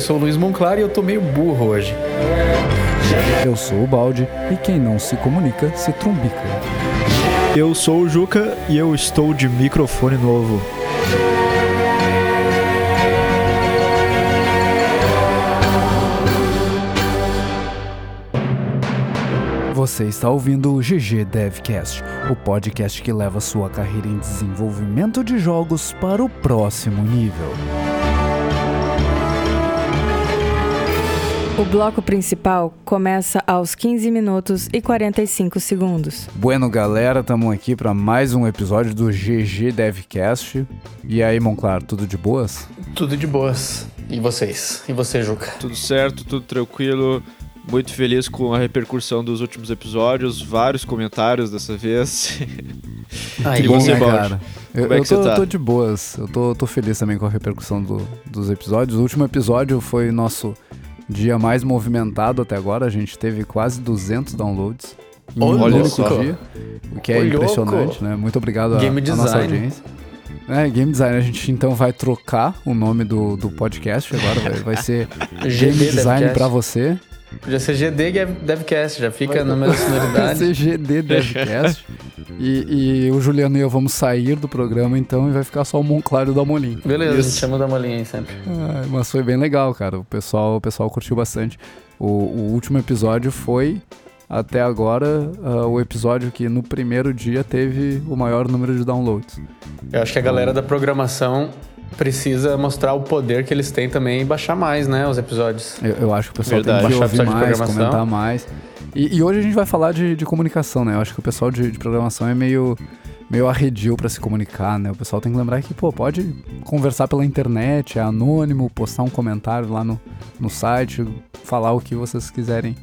eu sou o Luiz Monclar e eu tô meio burro hoje. Eu sou o Balde e quem não se comunica se trumbica. Eu sou o Juca e eu estou de microfone novo. Você está ouvindo o GG Devcast, o podcast que leva sua carreira em desenvolvimento de jogos para o próximo nível. O bloco principal começa aos 15 minutos e 45 segundos. Bueno, galera, estamos aqui para mais um episódio do GG Devcast. E aí, Monclar, tudo de boas? Tudo de boas. E vocês? E você, Juca? Tudo certo, tudo tranquilo. Muito feliz com a repercussão dos últimos episódios, vários comentários dessa vez. Ai, que bom, né, cara? Eu, Como é que eu tô, tá? tô de boas. Eu tô, tô feliz também com a repercussão do, dos episódios. O último episódio foi nosso dia mais movimentado até agora. A gente teve quase 200 downloads em um único dia, o que é impressionante, né? Muito obrigado à nossa audiência. É, Game Design, a gente então vai trocar o nome do, do podcast agora, vai, vai ser Game Design para você. Podia ser GD Devcast, já fica na mesma sonoridade. Ser GD Devcast. e, e, o Juliano e eu vamos sair do programa então e vai ficar só o Monclar e o Damolim. Beleza, Isso. a gente chama o Damolim aí sempre. Ah, mas foi bem legal, cara. O pessoal, o pessoal curtiu bastante. O, o último episódio foi até agora uh, o episódio que no primeiro dia teve o maior número de downloads. Eu acho que a galera da programação precisa mostrar o poder que eles têm também e baixar mais, né, os episódios. Eu, eu acho que o pessoal Verdade. tem que ouvir mais, comentar mais. E, e, hoje a gente vai falar de, de, comunicação, né? Eu acho que o pessoal de, de programação é meio meio arredio para se comunicar, né? O pessoal tem que lembrar que, pô, pode conversar pela internet, é anônimo, postar um comentário lá no, no site, falar o que vocês quiserem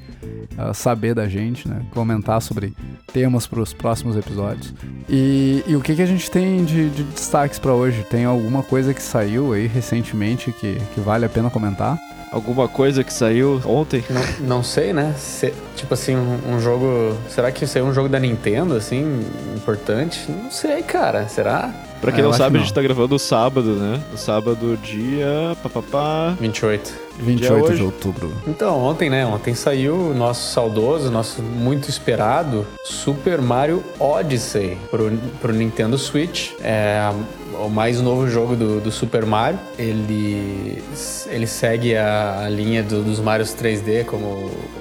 uh, saber da gente, né? Comentar sobre temas para os próximos episódios. E, e, o que, que a gente tem de, de destaques para hoje? Tem alguma coisa que saiu aí recentemente que, que vale a pena comentar? Alguma coisa que saiu ontem? Não, não sei, né? Se, tipo assim, um, um, jogo. Será que saiu um jogo da Nintendo, assim, importante? Não sei, cara. Será? Pra quem ah, não sabe, a gente tá gravando sábado, né? No sábado, dia. Papapá. 28. 28 de outubro. Então, ontem, né? Ontem saiu o nosso saudoso, nosso muito esperado Super Mario Odyssey pro, pro Nintendo Switch. É o mais novo jogo do, do Super Mario. Ele, ele segue a, a linha do, dos Marios 3D, como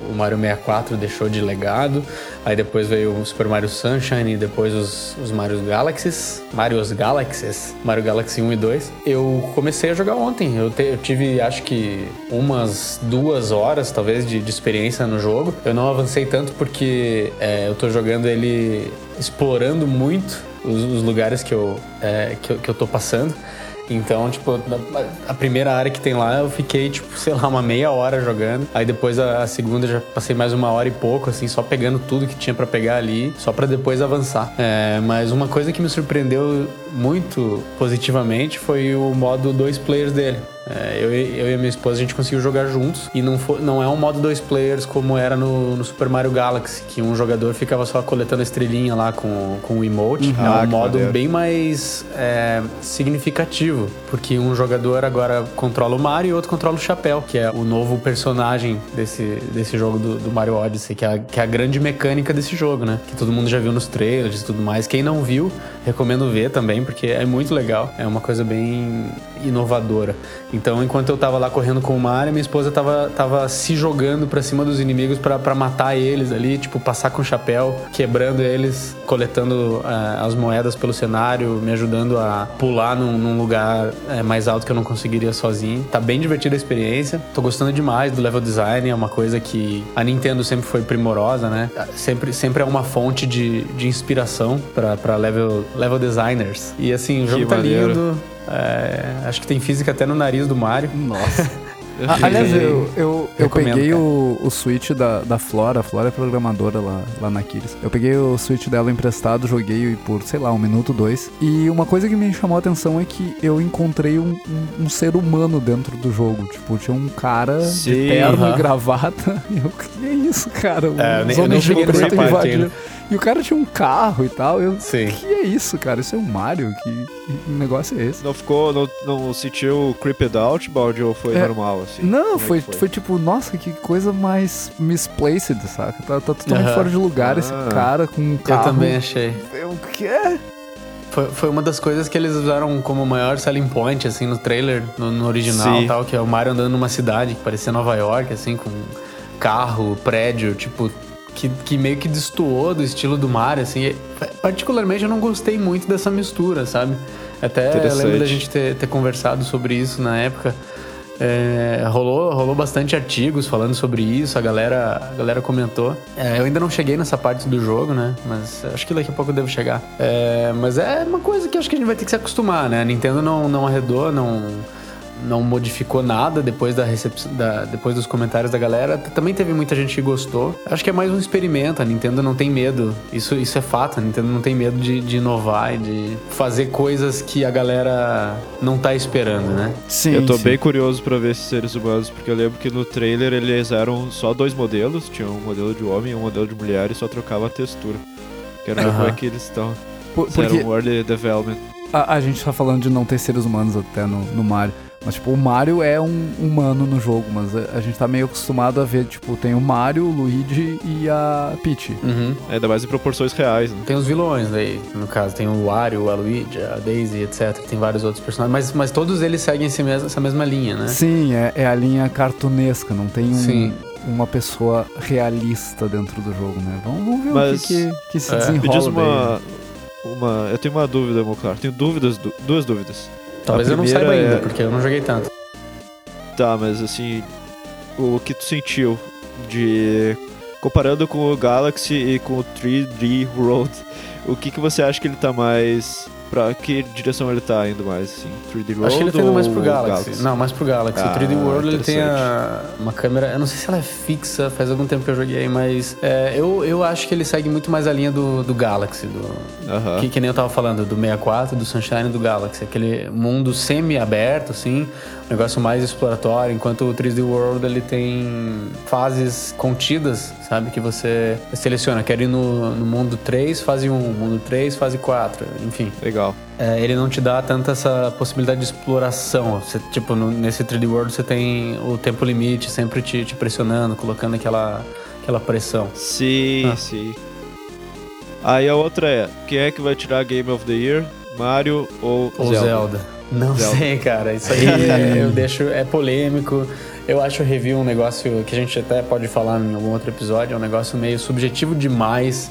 o Mario 64 deixou de legado. Aí depois veio o Super Mario Sunshine e depois os, os Mario Galaxies. Marios Galaxies. Mario Galaxy 1 e 2. Eu comecei a jogar ontem. Eu, te, eu tive, acho que, umas duas horas, talvez, de, de experiência no jogo. Eu não avancei tanto porque é, eu tô jogando ele explorando muito os, os lugares que eu, é, que, eu, que eu tô passando. Então, tipo, a primeira área que tem lá eu fiquei, tipo, sei lá, uma meia hora jogando. Aí depois a, segunda já passei mais uma hora e pouco, assim, só pegando tudo que tinha para pegar ali, só para depois avançar. É, mas uma coisa que me surpreendeu muito positivamente foi o modo dois players dele. É, eu, eu, e a minha esposa a gente conseguiu jogar juntos e não, for, não é um modo dois players como era no, no, Super Mario Galaxy, que um jogador ficava só coletando estrelinha lá com, com o emote. Uhum. É um ah, modo maneiro. bem mais é, significativo, porque um jogador agora controla o Mario e outro controla o Chapéu, que é o novo personagem desse, desse jogo do, do Mario Odyssey, que é, a, que é a grande mecânica desse jogo, né? Que todo mundo já viu nos trailers e tudo mais. Quem não viu, recomendo ver também, porque é muito legal. É uma coisa bem inovadora. Então, enquanto eu tava lá correndo com o Mario, minha esposa tava, tava se jogando pra cima dos inimigos para matar eles ali, tipo, passar com o chapéu, quebrando eles, coletando uh, as moedas pelo cenário, me ajudando a pular num, num lugar uh, mais alto que eu não conseguiria sozinho. Tá bem divertida a experiência. Tô gostando demais do level design, é uma coisa que a Nintendo sempre foi primorosa, né? Sempre, sempre é uma fonte de, de inspiração para level, level designers. E assim, o jogo que tá maneiro. lindo é, acho que tem física até no nariz do Mario. Nossa. Aliás, eu, eu, eu peguei o, o Switch da, da Flora, a Flora é programadora lá, lá na Kiris. Eu peguei o Switch dela emprestado, joguei por, sei lá, um minuto, dois. E uma coisa que me chamou a atenção é que eu encontrei um, um, um ser humano dentro do jogo. Tipo, tinha um cara Sim, de terno uh -huh. e gravata. E eu, que é isso, cara? É, eu nem, eu nem cheguei nessa parte E o cara tinha um carro e tal. Eu, Sim. que é isso, cara? Isso é um Mario? Que, que negócio é esse? Não ficou, não, não sentiu creeped out, Baldi, ou foi é, normal, assim? Não, é foi, foi? foi? tipo, nossa, que coisa mais misplaced, saca? Tá, tá totalmente fora de lugar ah, esse cara com um carro. Eu também achei. O quê? Foi, foi uma das coisas que eles usaram como maior selling point, assim, no trailer, no, no original e tal, que é o Mario andando numa cidade que parecia Nova York, assim, com carro, prédio, tipo, que, que meio que destoou do estilo do Mario, assim. particularmente eu não gostei muito dessa mistura, sabe? Até lembro da gente ter, ter conversado sobre isso na época. É, rolou, rolou bastante artigos falando sobre isso, a galera, a galera comentou. É, eu ainda não cheguei nessa parte do jogo, né? Mas acho que daqui a pouco eu devo chegar. É, mas é uma coisa que acho que a gente vai ter que se acostumar, né? A Nintendo não, não arredou, não não modificou nada depois da recepção, da, depois dos comentários da galera. Também teve muita gente que gostou. Acho que é mais um experimento. A Nintendo não tem medo. Isso, isso é fato. A Nintendo não tem medo de, de inovar e de fazer coisas que a galera não tá esperando, né? Sim. Eu tô sim. bem curioso para ver esses seres humanos, porque eu lembro que no trailer eles eram só dois modelos. Tinha um modelo de homem e um modelo de mulher e só trocava a textura. Quero ver uh -huh. como é que eles estão. Por, porque... Era um early development. A, a, gente tá falando de não ter seres humanos até no, no Mario. Mas, tipo, o Mario é um humano no jogo, mas a, a gente tá meio acostumado a ver, tipo, tem o Mario, o Luigi e a Peach. Uhum. É, ainda mais em proporções reais, né? Tem os vilões aí, no caso, tem o Wario, a Luigi, a Daisy, etc. Tem vários outros personagens, mas, mas todos eles seguem essa mesma, essa mesma linha, né? Sim, é, é a linha cartunesca, não tem um... Sim uma pessoa realista dentro do jogo, né? Vamos, vamos ver Mas, o que, que, que se é, desenrola. Me diz uma, uma. Eu tenho uma dúvida, meu claro. Tenho dúvidas, duas dúvidas. Talvez eu não saiba ainda, é... porque eu não joguei tanto. Tá, mas assim, o que tu sentiu de comparando com o Galaxy e com o 3D World, o que que você acha que ele tá mais Pra que direção ele tá indo mais, assim? 3D World Acho que ele tá indo mais pro Galaxy. Galaxy. Não, mais pro Galaxy. Ah, o 3D World ele tem a, uma câmera, eu não sei se ela é fixa, faz algum tempo que eu joguei, mas é, eu, eu acho que ele segue muito mais a linha do, do Galaxy, do, uh -huh. que, que nem eu tava falando, do 64, do Sunshine e do Galaxy. Aquele mundo semi-aberto, assim, um negócio mais exploratório, enquanto o 3D World ele tem fases contidas, sabe? Que você seleciona, quero ir no, no mundo 3, fase 1, mundo 3, fase 4, enfim. Legal. É, ele não te dá tanta essa possibilidade de exploração. Você, tipo, no, nesse 3D World você tem o tempo limite sempre te, te pressionando, colocando aquela, aquela pressão. Sim, ah. sim. Aí a outra é, quem é que vai tirar Game of the Year? Mario ou, ou Zelda? Zelda. Não Zelda. sei, cara. Isso aí é, eu deixo. É polêmico. Eu acho o review um negócio que a gente até pode falar em algum outro episódio. É um negócio meio subjetivo demais.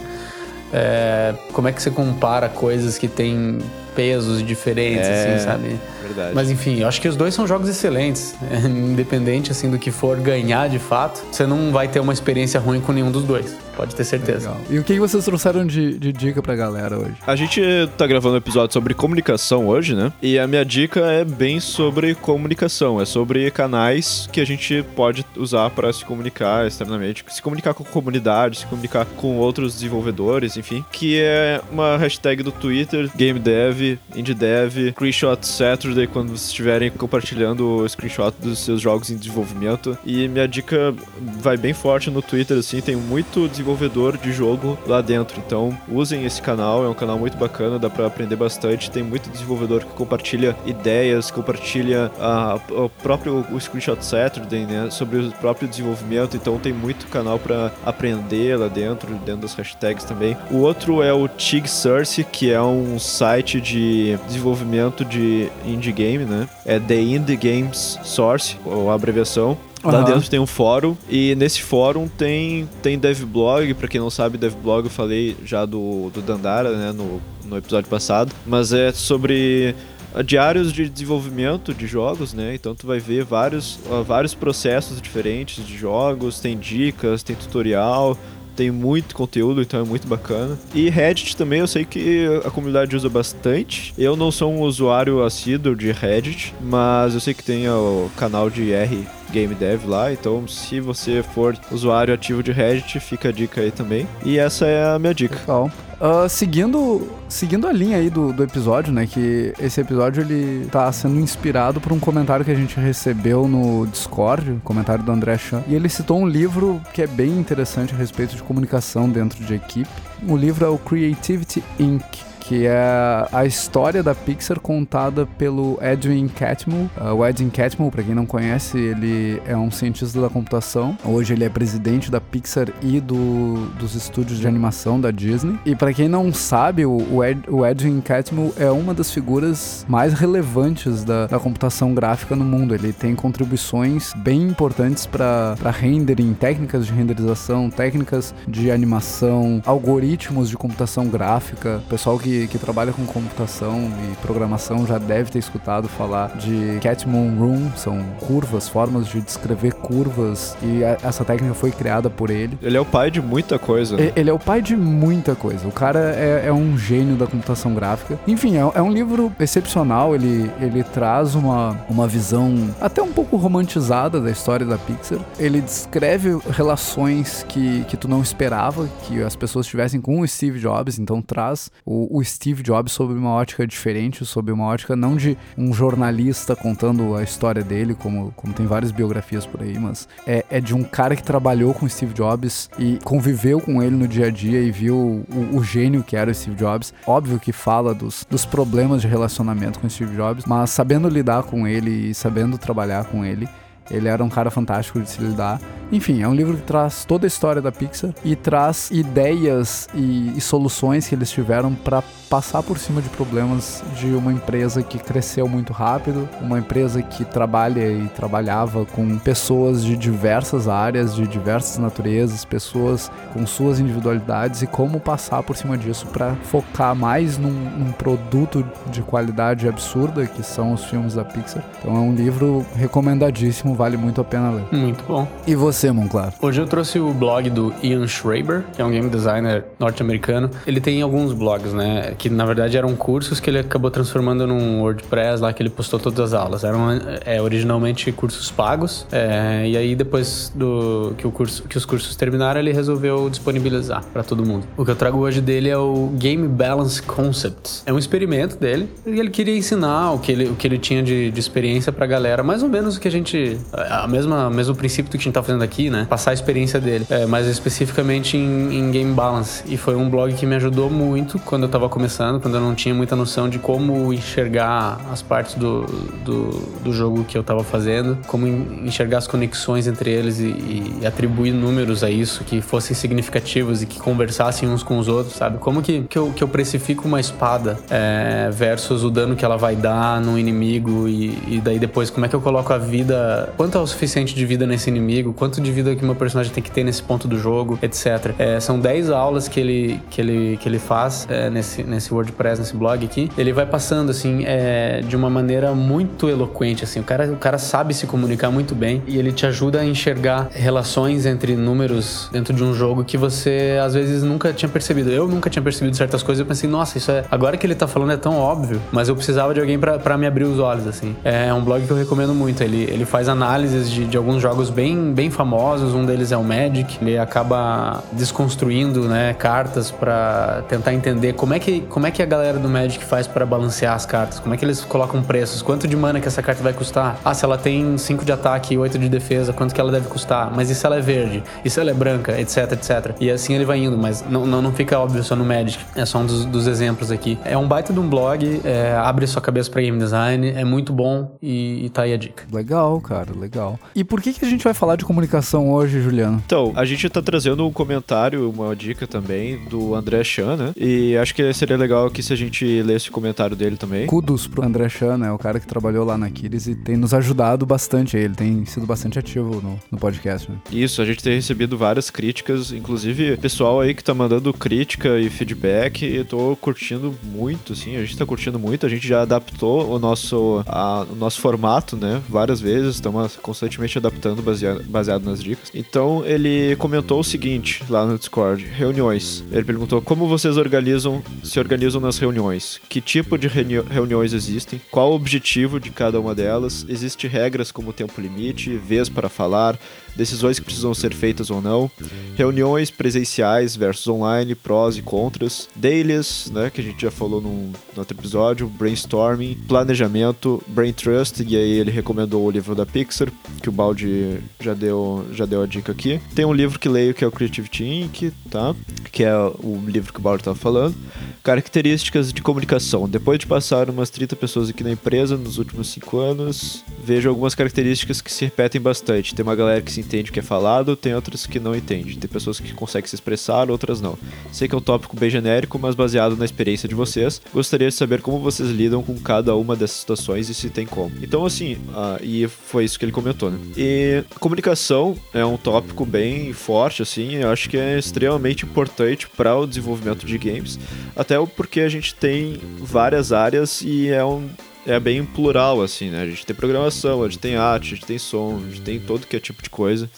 É, como é que você compara coisas que têm pesos diferentes, é, assim, sabe? Verdade. Mas enfim, eu acho que os dois são jogos excelentes. Independente, assim, do que for ganhar de fato, você não vai ter uma experiência ruim com nenhum dos dois. Pode ter certeza. Legal. E o que vocês trouxeram de, de dica pra galera hoje? A gente tá gravando um episódio sobre comunicação hoje, né? E a minha dica é bem sobre comunicação. É sobre canais que a gente pode usar para se comunicar externamente, se comunicar com a comunidade, se comunicar com outros desenvolvedores, enfim. Que é uma hashtag do Twitter, GameDev, IndieDev, Screenshot Saturday, quando vocês estiverem compartilhando o screenshot dos seus jogos em desenvolvimento. E minha dica vai bem forte no Twitter, assim, tem muito desenvolvimento desenvolvedor de jogo lá dentro. Então, usem esse canal, é um canal muito bacana, dá para aprender bastante. Tem muito desenvolvedor que compartilha ideias, compartilha a, o próprio o Screenshot Saturday, né, sobre o próprio desenvolvimento. Então, tem muito canal para aprender lá dentro, dentro das hashtags também. O outro é o Tig Source, que é um site de desenvolvimento de indie game, né? É The Indie Games Source, ou a abreviação. Lá uhum. dentro tem um fórum e nesse fórum tem, tem devblog, para quem não sabe, devblog eu falei já do, do Dandara, né, no, no episódio passado, mas é sobre ah, diários de desenvolvimento de jogos, né? Então tu vai ver vários, uh, vários processos diferentes de jogos, tem dicas, tem tutorial, tem muito conteúdo, então é muito bacana. E Reddit também eu sei que a comunidade usa bastante. Eu não sou um usuário assíduo de Reddit, mas eu sei que tem o canal de R Game Dev lá. Então, se você for usuário ativo de Reddit, fica a dica aí também. E essa é a minha dica. Legal. Uh, seguindo, seguindo a linha aí do, do episódio, né? Que esse episódio ele tá sendo inspirado por um comentário que a gente recebeu no Discord, comentário do André Chan. E ele citou um livro que é bem interessante a respeito de comunicação dentro de equipe. O livro é o Creativity Inc que é a história da Pixar contada pelo Edwin Catmull. Uh, o Edwin Catmull, para quem não conhece, ele é um cientista da computação. Hoje ele é presidente da Pixar e do, dos estúdios de animação da Disney. E para quem não sabe, o, Ed, o Edwin Catmull é uma das figuras mais relevantes da, da computação gráfica no mundo. Ele tem contribuições bem importantes para rendering, técnicas de renderização, técnicas de animação, algoritmos de computação gráfica. Pessoal que que, trabalha com computação e programação já deve ter escutado falar de Catmull Room, são curvas, formas de descrever curvas, e a, essa técnica foi criada por ele. Ele é o pai de muita coisa. Né? Ele é o pai de muita coisa. O cara é, é um gênio da computação gráfica. Enfim, é, é, um livro excepcional, ele, ele traz uma, uma visão até um pouco romantizada da história da Pixar. Ele descreve relações que, que tu não esperava que as pessoas tivessem com o Steve Jobs, então traz o, o Steve Jobs sob uma ótica diferente, sob uma ótica não de um jornalista contando a história dele, como, como tem várias biografias por aí, mas é, é de um cara que trabalhou com Steve Jobs e conviveu com ele no dia a dia e viu o, o gênio que era o Steve Jobs. Óbvio que fala dos, dos problemas de relacionamento com o Steve Jobs, mas sabendo lidar com ele e sabendo trabalhar com ele. Ele era um cara fantástico de se lidar. Enfim, é um livro que traz toda a história da Pixar e traz ideias e, e soluções que eles tiveram para passar por cima de problemas de uma empresa que cresceu muito rápido, uma empresa que trabalha e trabalhava com pessoas de diversas áreas, de diversas naturezas, pessoas com suas individualidades e como passar por cima disso para focar mais num, num produto de qualidade absurda que são os filmes da Pixar. Então é um livro recomendadíssimo, vale muito a pena ler. Muito bom. E você Monclar? Hoje eu trouxe o blog do Ian Schreiber, que é um game designer norte-americano. Ele tem alguns blogs, né? Que na verdade eram cursos que ele acabou transformando num WordPress lá que ele postou todas as aulas. Eram é, originalmente cursos pagos. É, e aí depois do que, o curso, que os cursos terminaram, ele resolveu disponibilizar para todo mundo. O que eu trago hoje dele é o Game Balance Concepts. É um experimento dele e ele queria ensinar o que ele, o que ele tinha de, de experiência pra galera, mais ou menos o que a gente. A mesma, mesmo princípio do que a gente tá fazendo aqui, né? Passar a experiência dele, é, mas especificamente em, em, Game Balance. E foi um blog que me ajudou muito quando eu tava começando, quando eu não tinha muita noção de como enxergar as partes do, do, do jogo que eu tava fazendo, como enxergar as conexões entre eles e, e, atribuir números a isso que fossem significativos e que conversassem uns com os outros, sabe? Como que, que, eu, que eu precifico uma espada é, versus o dano que ela vai dar no inimigo e, e daí depois como é que eu coloco a vida, quanto é o suficiente de vida nesse inimigo, quanto de vida que meu personagem tem que ter nesse ponto do jogo, etc. É, são 10 aulas que ele, que ele, que ele faz é, nesse, nesse WordPress, nesse blog aqui. Ele vai passando, assim, é, de uma maneira muito eloquente, assim. O cara, o cara sabe se comunicar muito bem e ele te ajuda a enxergar relações entre números dentro de um jogo que você, às vezes, nunca tinha percebido. Eu nunca tinha percebido certas coisas. Eu pensei, nossa, isso é... Agora que ele tá falando é tão óbvio, mas eu precisava de alguém para me abrir os olhos, assim. É um blog que eu recomendo muito. Ele, ele faz análises de, de alguns jogos bem, bem famosos um deles é o Magic. Ele acaba desconstruindo, né, cartas para tentar entender como é que como é que a galera do Magic faz para balancear as cartas, como é que eles colocam preços, quanto de mana que essa carta vai custar. Ah, se ela tem 5 de ataque e 8 de defesa, quanto que ela deve custar? Mas e se ela é verde? E se ela é branca, etc, etc. E assim ele vai indo, mas não, não, não fica óbvio só no Magic. É só um dos, dos exemplos aqui. É um baita de um blog, é, abre sua cabeça para game design, é muito bom e, e tá aí a dica. Legal, cara, legal. E por que que a gente vai falar de comunicação hoje, Juliano? Então, a gente tá trazendo um comentário, uma dica também do André Chan, né? E acho que seria legal aqui se a gente lesse o comentário dele também. Kudos pro André Chan, né? O cara que trabalhou lá na Kiris e tem nos ajudado bastante. Ele tem sido bastante ativo no, no podcast, né? Isso, a gente tem recebido várias críticas, inclusive pessoal aí que tá mandando crítica e feedback. E tô curtindo muito, assim. A gente tá curtindo muito. A gente já adaptou o nosso, a, o nosso formato, né? Várias vezes. Estamos constantemente adaptando baseado, baseado nas dicas. Então ele comentou o seguinte lá no Discord: reuniões. Ele perguntou como vocês organizam, se organizam nas reuniões, que tipo de reuni reuniões existem, qual o objetivo de cada uma delas, existem regras como tempo limite, vez para falar, decisões que precisam ser feitas ou não, reuniões presenciais versus online, prós e contras, dailies, né, que a gente já falou num, num outro episódio, brainstorming, planejamento, brain trust, e aí ele recomendou o livro da Pixar, que o Baldi já deu, já deu a dica aqui. Tem um livro que leio que é o Creativity Inc., tá? Que é o livro que o Baldi estava falando. Características de comunicação. Depois de passar umas 30 pessoas aqui na empresa nos últimos 5 anos, vejo algumas características que se repetem bastante. Tem uma galera que se entende o que é falado, tem outras que não entende. Tem pessoas que conseguem se expressar, outras não. Sei que é um tópico bem genérico, mas baseado na experiência de vocês, gostaria de saber como vocês lidam com cada uma dessas situações e se tem como. Então, assim, uh, e foi isso que ele comentou, né? E comunicação é um tópico bem forte, assim, eu acho que é extremamente importante para o desenvolvimento de games, até porque a gente tem várias áreas e é um é bem plural, assim, né? A gente tem programação, a gente tem arte, a gente tem som, a gente tem todo que é tipo de coisa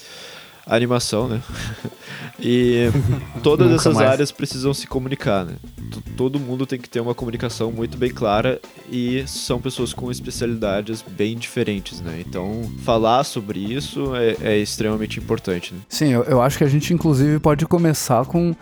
animação, né? e todas essas mais. áreas precisam se comunicar, né? Todo mundo tem que ter uma comunicação muito bem clara e são pessoas com especialidades bem diferentes, né? Então, falar sobre isso é, é extremamente importante. Né? Sim, eu, eu acho que a gente, inclusive, pode começar com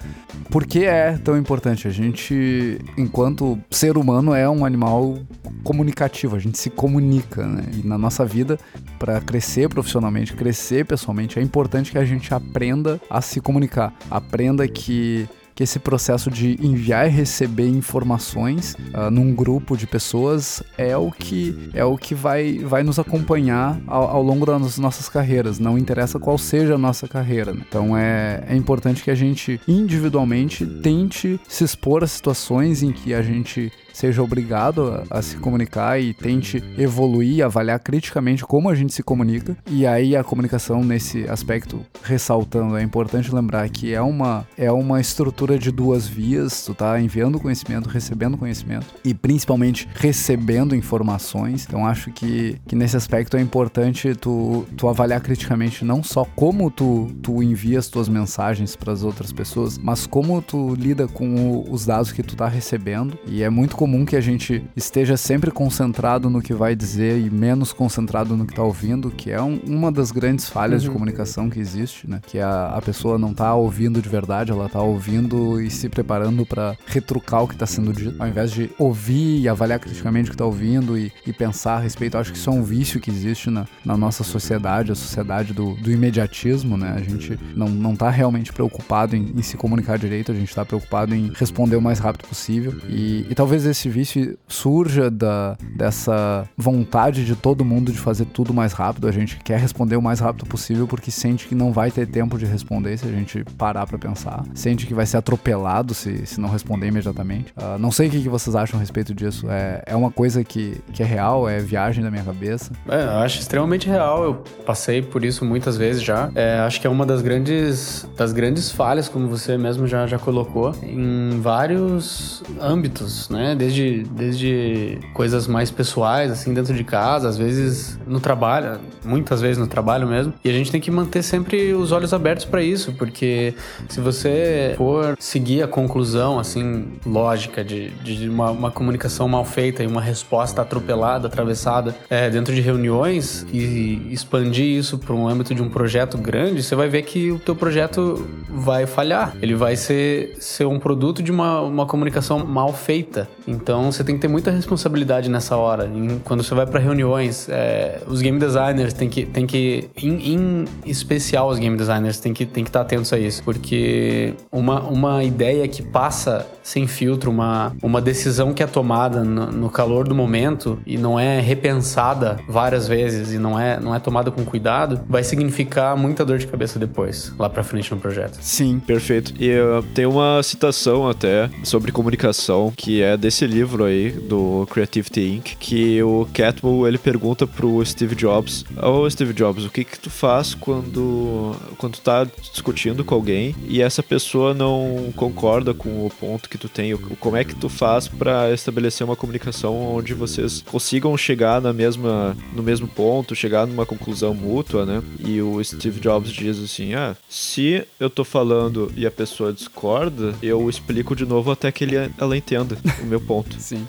por que é tão importante. A gente, enquanto ser humano, é um animal comunicativo, a gente se comunica, né? E na nossa vida, para crescer profissionalmente, crescer pessoalmente, é importante que a gente aprenda a se comunicar, aprenda que que esse processo de enviar e receber informações uh, num grupo de pessoas é o que é o que vai, vai nos acompanhar ao, ao, longo das nossas carreiras. Não interessa qual seja a nossa carreira. Então é, é importante que a gente individualmente tente se expor a situações em que a gente seja obrigado a, a, se comunicar e tente evoluir, avaliar criticamente como a gente se comunica. E aí a comunicação nesse aspecto, ressaltando, é importante lembrar que é uma, é uma estrutura de duas vias, tu tá enviando conhecimento, recebendo conhecimento e principalmente recebendo informações. Então acho que, que nesse aspecto é importante tu, tu avaliar criticamente não só como tu, tu envia as tuas mensagens para as outras pessoas, mas como tu lida com o, os dados que tu tá recebendo. E é muito comum que a gente esteja sempre concentrado no que vai dizer e menos concentrado no que está ouvindo, que é um, uma das grandes falhas uhum. de comunicação que existe, né? Que a, a pessoa não está ouvindo de verdade, ela está ouvindo e se preparando para retrucar o que está sendo dito, ao invés de ouvir e avaliar criticamente o que está ouvindo e, e, pensar a respeito. Eu acho que isso é um vício que existe na, na nossa sociedade, a sociedade do, do imediatismo, né? A gente não, não tá realmente preocupado em, em se comunicar direito, a gente está preocupado em responder o mais rápido possível. E, e talvez esse vício surja da, dessa vontade de todo mundo de fazer tudo mais rápido. A gente quer responder o mais rápido possível porque sente que não vai ter tempo de responder se a gente parar para pensar. Sente que vai ser atropelado se, se não responder imediatamente. Uh, não sei o que, que vocês acham a respeito disso. É, é uma coisa que, que é real, é viagem da minha cabeça. É, eu acho extremamente real. Eu passei por isso muitas vezes já. É, acho que é uma das grandes, das grandes falhas, como você mesmo já, já colocou, em vários âmbitos, né? Desde, desde coisas mais pessoais, assim, dentro de casa, às vezes no trabalho, muitas vezes no trabalho mesmo. E a gente tem que manter sempre os olhos abertos para isso, porque se você for seguir a conclusão, assim, lógica de, de uma, uma comunicação mal feita e uma resposta atropelada, atravessada é, dentro de reuniões e expandir isso para um âmbito de um projeto grande, você vai ver que o teu projeto vai falhar. Ele vai ser, ser um produto de uma, uma comunicação mal feita. Então você tem que ter muita responsabilidade nessa hora. Em, quando você vai para reuniões, é, os game designers têm que, têm que em, em, especial os game designers têm que, têm que estar atentos a isso, porque uma, uma ideia que passa sem filtro, uma, uma decisão que é tomada no, no calor do momento e não é repensada várias vezes e não é, não é tomada com cuidado, vai significar muita dor de cabeça depois, lá para frente no projeto. Sim, perfeito. E uh, tem uma citação até sobre comunicação que é desse livro aí do Creativity Inc. que o Catmull ele pergunta pro Steve Jobs: Ô oh, Steve Jobs, o que que tu faz quando, quando tu tá discutindo com alguém e essa pessoa não concorda com o ponto que tu tem? Como é que tu faz para estabelecer uma comunicação onde vocês consigam chegar na mesma, no mesmo ponto, chegar numa conclusão mútua, né? E o Steve Jobs diz assim: ah, se eu tô falando e a pessoa discorda, eu explico de novo até que ele, ela entenda o meu ponto. Sim.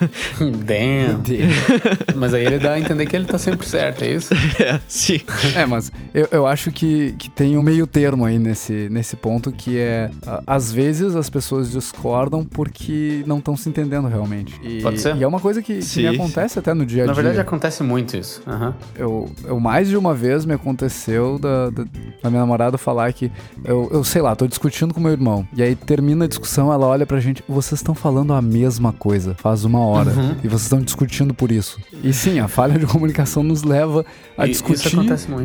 Damn. mas aí ele dá a entender que ele tá sempre certo, é isso? É, sim. É, mas eu, eu acho que, que tem um meio termo aí nesse, nesse ponto que é às vezes as pessoas discordam porque não estão se entendendo realmente. E, Pode ser. E é uma coisa que, que me acontece até no dia a dia. Na verdade acontece muito isso. Uhum. Eu, eu mais de uma vez me aconteceu da, da, da minha namorada falar que eu, eu sei lá, tô discutindo com meu irmão. E aí termina a discussão, ela olha pra gente, vocês estão falando a mesma coisa faz uma hora. Uhum. E vocês estão discutindo por isso. E sim, a falha de comunicação nos leva a e, discutir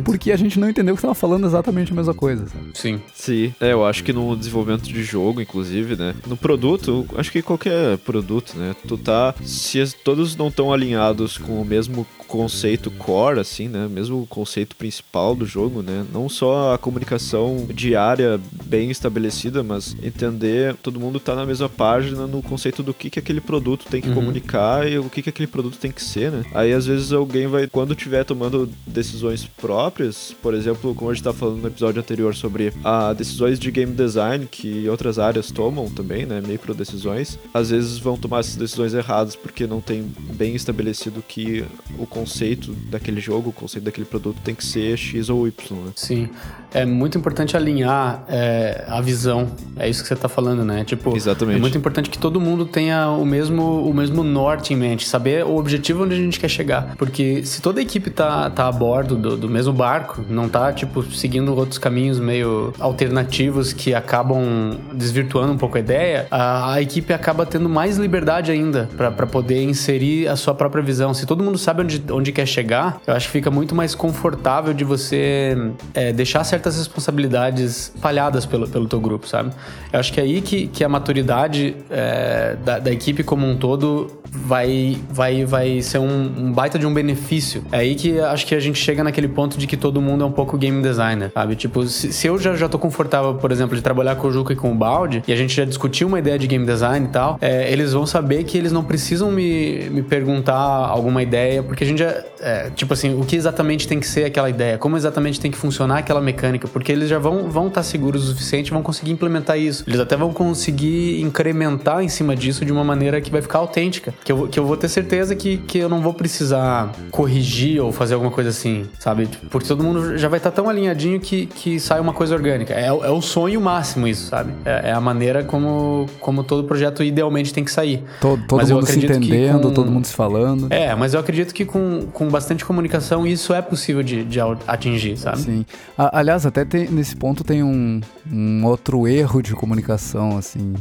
porque a gente não entendeu que estava falando exatamente a mesma coisa. Sabe? Sim. Sim. É, eu acho que no desenvolvimento de jogo, inclusive, né? No produto, acho que qualquer produto, né? Tu tá. Se todos não estão alinhados com o mesmo conceito core, assim, né? Mesmo o conceito principal do jogo, né? Não só a comunicação diária bem estabelecida, mas entender todo mundo tá na mesma página no conceito do que, que aquele produto tem que uhum. comunicar e o que, que aquele produto tem que ser, né? Aí às vezes alguém vai, quando tiver tomando decisões próprias, por exemplo, como a gente tá falando no episódio anterior sobre a decisões de game design que outras áreas tomam também, né? Micro decisões, às vezes vão tomar essas decisões erradas porque não tem bem estabelecido que o conceito daquele jogo, o conceito daquele produto tem que ser X ou Y, né? Sim. É muito importante alinhar é, a visão. É isso que você está falando, né? Tipo, Exatamente. é muito importante que todo mundo tenha o mesmo, o mesmo norte em mente, saber o objetivo onde a gente quer chegar. Porque se toda a equipe tá, tá a bordo do, do mesmo barco, não tá, tipo, seguindo outros caminhos meio alternativos que acabam desvirtuando um pouco a ideia, a, a equipe acaba tendo mais liberdade ainda para poder inserir a sua própria visão. Se todo mundo sabe onde, onde quer chegar, eu acho que fica muito mais confortável de você é, deixar certas certas responsabilidades falhadas pelo, pelo teu grupo, sabe? Eu acho que é aí que, que a maturidade é, da, da equipe como um todo vai, vai, vai ser um, um, baita de um benefício. É aí que acho que a gente chega naquele ponto de que todo mundo é um pouco game designer, sabe? Tipo, se, se eu já, já tô confortável, por exemplo, de trabalhar com o Juca e com o Balde, e a gente já discutiu uma ideia de game design e tal, é, eles vão saber que eles não precisam me, me perguntar alguma ideia, porque a gente já. É, tipo assim, o que exatamente tem que ser aquela ideia, como exatamente tem que funcionar aquela mecânica, porque eles já vão estar vão tá seguros o suficiente, vão conseguir implementar isso. Eles até vão conseguir incrementar em cima disso de uma maneira que vai ficar autêntica que eu, que eu vou ter certeza que, que eu não vou precisar corrigir ou fazer alguma coisa assim, sabe? Porque todo mundo já vai estar tá tão alinhadinho que, que sai uma coisa orgânica. É, é o sonho máximo isso, sabe? É, é, a maneira como, como todo projeto idealmente tem que sair. Todo, todo mas mundo se entendendo, com... todo mundo se falando. É, mas eu acredito que com, com bastante comunicação isso é possível de, de atingir, sabe? Sim. aliás, até tem, nesse ponto tem um, um outro erro de comunicação, assim,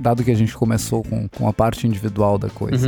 dado que a gente começou com, com a parte individual da coisa. Uhum.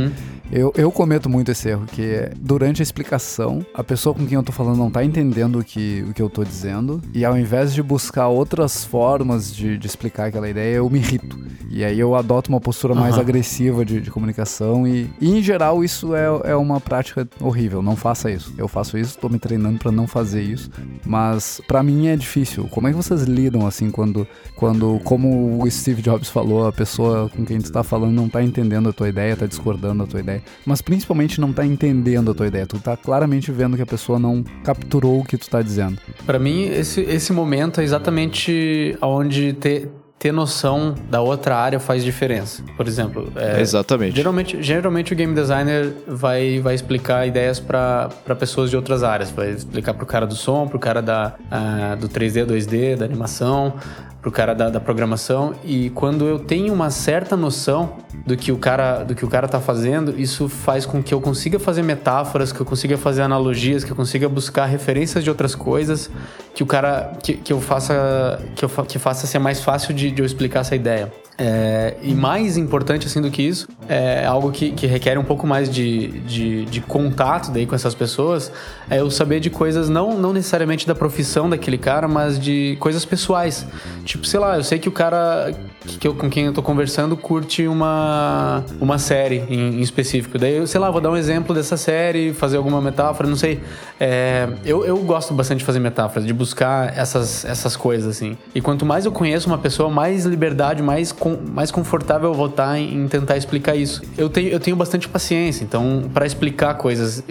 Eu, eu cometo muito esse erro, que é, durante a explicação, a pessoa com quem eu tô falando não tá entendendo o que, o que eu tô dizendo, e ao invés de buscar outras formas de, de explicar aquela ideia, eu me irrito. E aí eu adoto uma postura mais uhum. agressiva de, de comunicação, e, e, em geral isso é, é uma prática horrível. Não faça isso. Eu faço isso, tô me treinando para não fazer isso, mas para mim é difícil. Como é que vocês lidam assim quando, quando como o Steve Jobs falou, a pessoa com quem tu tá falando não tá entendendo a tua ideia, tá discordando a tua ideia, mas principalmente não tá entendendo a tua ideia. Tu tá claramente vendo que a pessoa não capturou o que tu tá dizendo. Para mim, esse, esse momento é exatamente onde ter, ter noção da outra área faz diferença. Por exemplo, é, exatamente. Geralmente, geralmente o game designer vai, vai explicar ideias para pessoas de outras áreas. Vai explicar pro cara do som, pro cara da, uh, do 3D, 2D, da animação, pro cara da, da, programação. E quando eu tenho uma certa noção do que o cara do que o cara tá fazendo isso faz com que eu consiga fazer metáforas que eu consiga fazer analogias que eu consiga buscar referências de outras coisas que o cara que, que eu faça que eu que faça ser mais fácil de, de eu explicar essa ideia é, e mais importante assim do que isso, é algo que, que requer um pouco mais de, de, de, contato daí com essas pessoas, é eu saber de coisas não, não necessariamente da profissão daquele cara, mas de coisas pessoais. Tipo, sei lá, eu sei que o cara que eu, com quem eu tô conversando curte uma, uma série em, em específico. Daí, eu, sei lá, vou dar um exemplo dessa série, fazer alguma metáfora, não sei. É, eu, eu gosto bastante de fazer metáforas, de buscar essas, essas coisas, assim. E quanto mais eu conheço uma pessoa, mais liberdade, mais, com, mais confortável eu vou estar em, em tentar explicar isso. Eu tenho, eu tenho bastante paciência, então, para explicar coisas,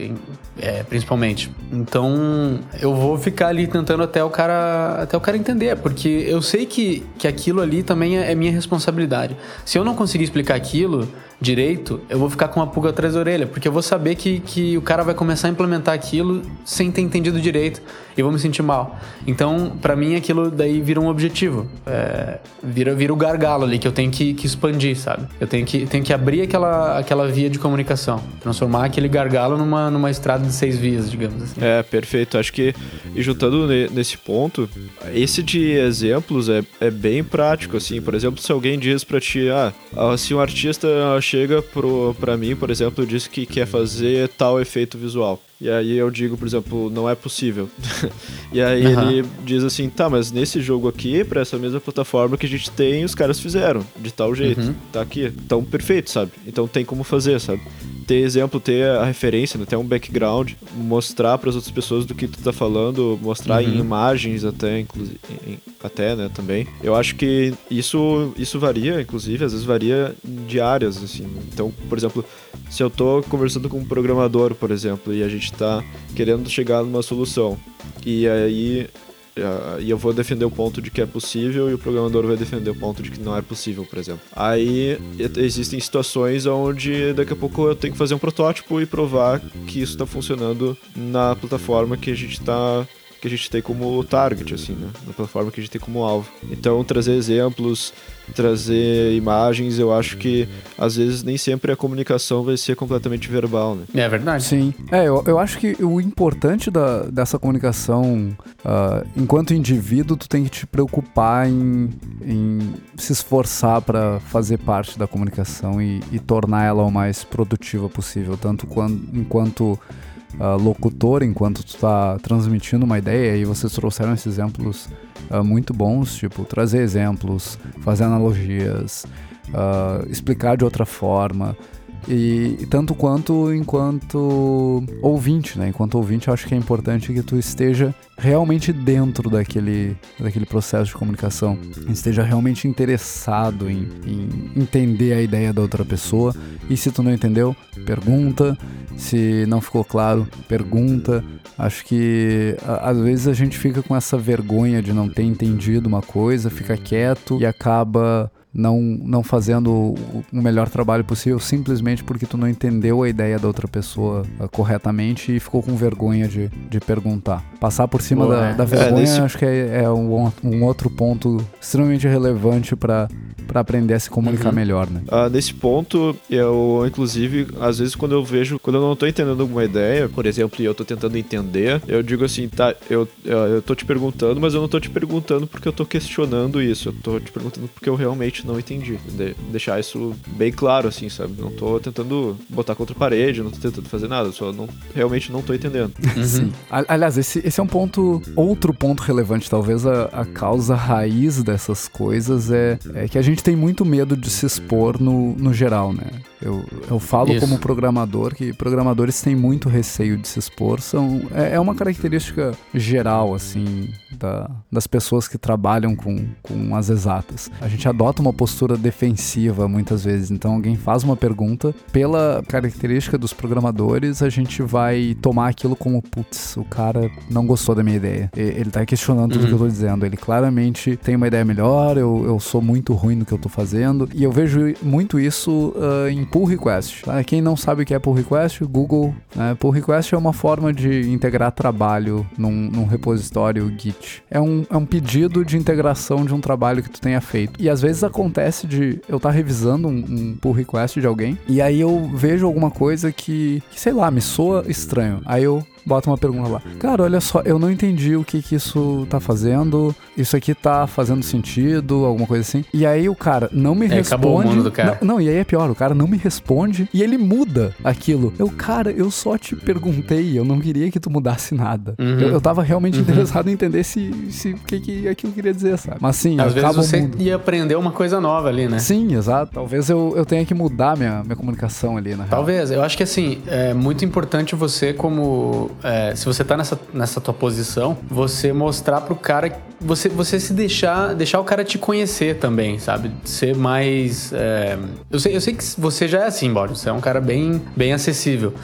é, principalmente. Então, eu vou ficar ali tentando até o cara, até o cara entender, porque eu sei que, que aquilo ali também é, é minha responsabilidade. Se eu não conseguir explicar aquilo, direito, eu vou ficar com uma pulga atrás da orelha, porque eu vou saber que, que o cara vai começar a implementar aquilo sem ter entendido direito e vou me sentir mal. Então, para mim, aquilo daí vira um objetivo. É, vira, vira o gargalo ali que eu tenho que, que expandir, sabe? Eu tenho que, tenho que abrir aquela, aquela via de comunicação, transformar aquele gargalo numa, numa estrada de seis vias, digamos assim. É, perfeito. Acho que, e juntando nesse ponto, esse de exemplos é, é bem prático, assim. Por exemplo, se alguém diz pra ti, ah, se um artista chega pro, pra mim, por exemplo, diz que quer fazer tal efeito visual. E aí eu digo, por exemplo, não é possível. e aí uhum. ele diz assim, tá, mas nesse jogo aqui, pra essa mesma plataforma que a gente tem, os caras fizeram de tal jeito. Uhum. Tá aqui. Então, perfeito, sabe? Então tem como fazer, sabe? ter exemplo, ter a referência, né? ter um background, mostrar para as outras pessoas do que tu tá falando, mostrar uhum. em imagens até, inclusive, até, né, também. Eu acho que isso, isso varia, inclusive, às vezes varia de áreas, assim. Então, por exemplo, se eu tô conversando com um programador, por exemplo, e a gente tá querendo chegar numa solução, e aí e eu vou defender o ponto de que é possível e o programador vai defender o ponto de que não é possível, por exemplo. Aí existem situações onde daqui a pouco eu tenho que fazer um protótipo e provar que isso está funcionando na plataforma que a gente está que a gente tem como target, assim, né? Na plataforma que a gente tem como alvo. Então, trazer exemplos, trazer imagens, eu acho que às vezes nem sempre a comunicação vai ser completamente verbal, né? É verdade. Sim. É, eu, eu acho que o importante da, dessa comunicação, uh, enquanto indivíduo, tu tem que te preocupar em, em se esforçar para fazer parte da comunicação e, e tornar ela o mais produtiva possível, tanto quando, enquanto uh, locutor enquanto tu está transmitindo uma ideia e vocês trouxeram esses exemplos uh, muito bons, tipo trazer exemplos, fazer analogias, uh, explicar de outra forma. E tanto quanto enquanto ouvinte, né? Enquanto ouvinte, eu acho que é importante que tu esteja realmente dentro daquele, daquele processo de comunicação, esteja realmente interessado em, em entender a ideia da outra pessoa. E se tu não entendeu, pergunta. Se não ficou claro, pergunta. Acho que às vezes a gente fica com essa vergonha de não ter entendido uma coisa, fica quieto e acaba não, não fazendo o melhor trabalho possível simplesmente porque tu não entendeu a ideia da outra pessoa uh, corretamente e ficou com vergonha de, de perguntar. Passar por cima da, da, vergonha é, nesse... acho que é, é um, um, outro ponto extremamente relevante para para aprender a se comunicar uhum. melhor, né? Ah, nesse ponto, eu, inclusive, às vezes quando eu vejo, quando eu não tô entendendo alguma ideia, por exemplo, e eu tô tentando entender, eu digo assim, tá, eu, eu tô te perguntando, mas eu não tô te perguntando porque eu tô questionando isso, eu tô te perguntando porque eu realmente não entendi. De, deixar isso bem claro, assim, sabe? Não tô tentando botar contra a parede, não tô tentando fazer nada, só não, realmente não tô entendendo. Uhum. Sim. Aliás, esse, esse é um ponto, outro ponto relevante, talvez a, a causa raiz dessas coisas é, é que a gente gente tem muito medo de se expor no, no geral, né? Eu, eu falo Isso. como programador que programadores têm muito receio de se expor. São, é, é uma característica geral, assim, da, das pessoas que trabalham com, com as exatas. A gente adota uma postura defensiva muitas vezes. Então, alguém faz uma pergunta, pela característica dos programadores, a gente vai tomar aquilo como, putz, o cara não gostou da minha ideia. Ele tá questionando tudo uhum. que eu tô dizendo. Ele claramente tem uma ideia melhor, eu, eu sou muito ruim no que eu tô fazendo. E eu vejo muito isso uh, em pull request. Tá? Quem não sabe o que é pull request, Google. Né? Pull request é uma forma de integrar trabalho num, num repositório Git. É um, é um pedido de integração de um trabalho que tu tenha feito. E às vezes acontece de eu estar tá revisando um, um, pull request de alguém e aí eu vejo alguma coisa que, que, sei lá, me soa estranho. Aí eu bota uma pergunta lá. Cara, olha só, eu não entendi o que que isso tá fazendo. Isso aqui tá fazendo sentido, alguma coisa assim. E aí o cara não me é, responde. Acabou o mundo do cara. Não, não, e aí é pior, o cara não me responde e ele muda aquilo. Eu, cara, eu só te perguntei, eu não queria que tu mudasse nada. Uhum. Eu, eu tava realmente uhum. interessado em entender se o que, que aquilo queria dizer, sabe? Mas sim, às vezes você ia aprender uma coisa nova ali, né? Sim, exato. Talvez eu, eu tenha que mudar minha, minha comunicação ali, né? Talvez. Eu acho que assim, é muito importante você, como. É, se você tá nessa, nessa tua posição, você mostrar pro cara. Você, você se deixar. Deixar o cara te conhecer também, sabe? Ser mais. É, eu, sei, eu sei que você já é assim, Bório. Você é um cara bem, bem acessível.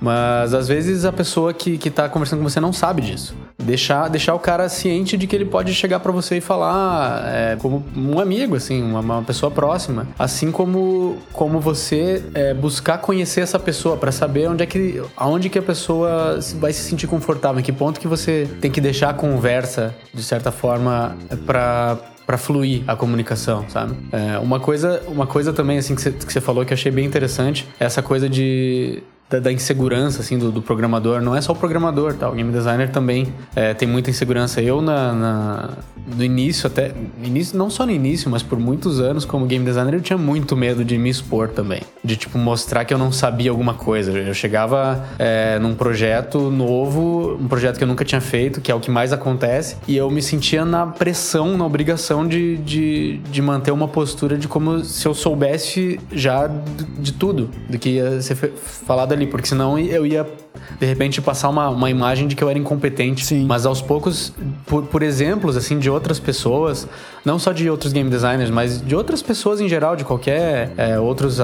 Mas às vezes a pessoa que, que tá conversando com você não sabe disso. Deixar, deixar o cara ciente de que ele pode chegar para você e falar é, como um amigo, assim, uma, uma, pessoa próxima. Assim como, como você é, buscar conhecer essa pessoa para saber onde é que, aonde que a pessoa vai se sentir confortável, em que ponto que você tem que deixar a conversa, de certa forma, para para fluir a comunicação, sabe? É, uma coisa, uma coisa também assim que você falou que eu achei bem interessante, é essa coisa de da, da insegurança assim do, do, programador. Não é só o programador, tá? O game designer também é, tem muita insegurança. Eu na, na, no início até início não só no início, mas por muitos anos como game designer eu tinha muito medo de me expor também, de tipo mostrar que eu não sabia alguma coisa. Eu chegava é, num projeto novo, um projeto que eu nunca tinha feito, que é o que mais acontece, e eu me sentia na pressão, na obrigação de, de, de manter uma postura de como se eu soubesse já de, de tudo, do que ia ser falado ali porque senão eu ia de repente passar uma, uma imagem de que eu era incompetente. Sim. Mas aos poucos, por, por exemplos assim de outras pessoas, não só de outros game designers, mas de outras pessoas em geral, de qualquer é, outros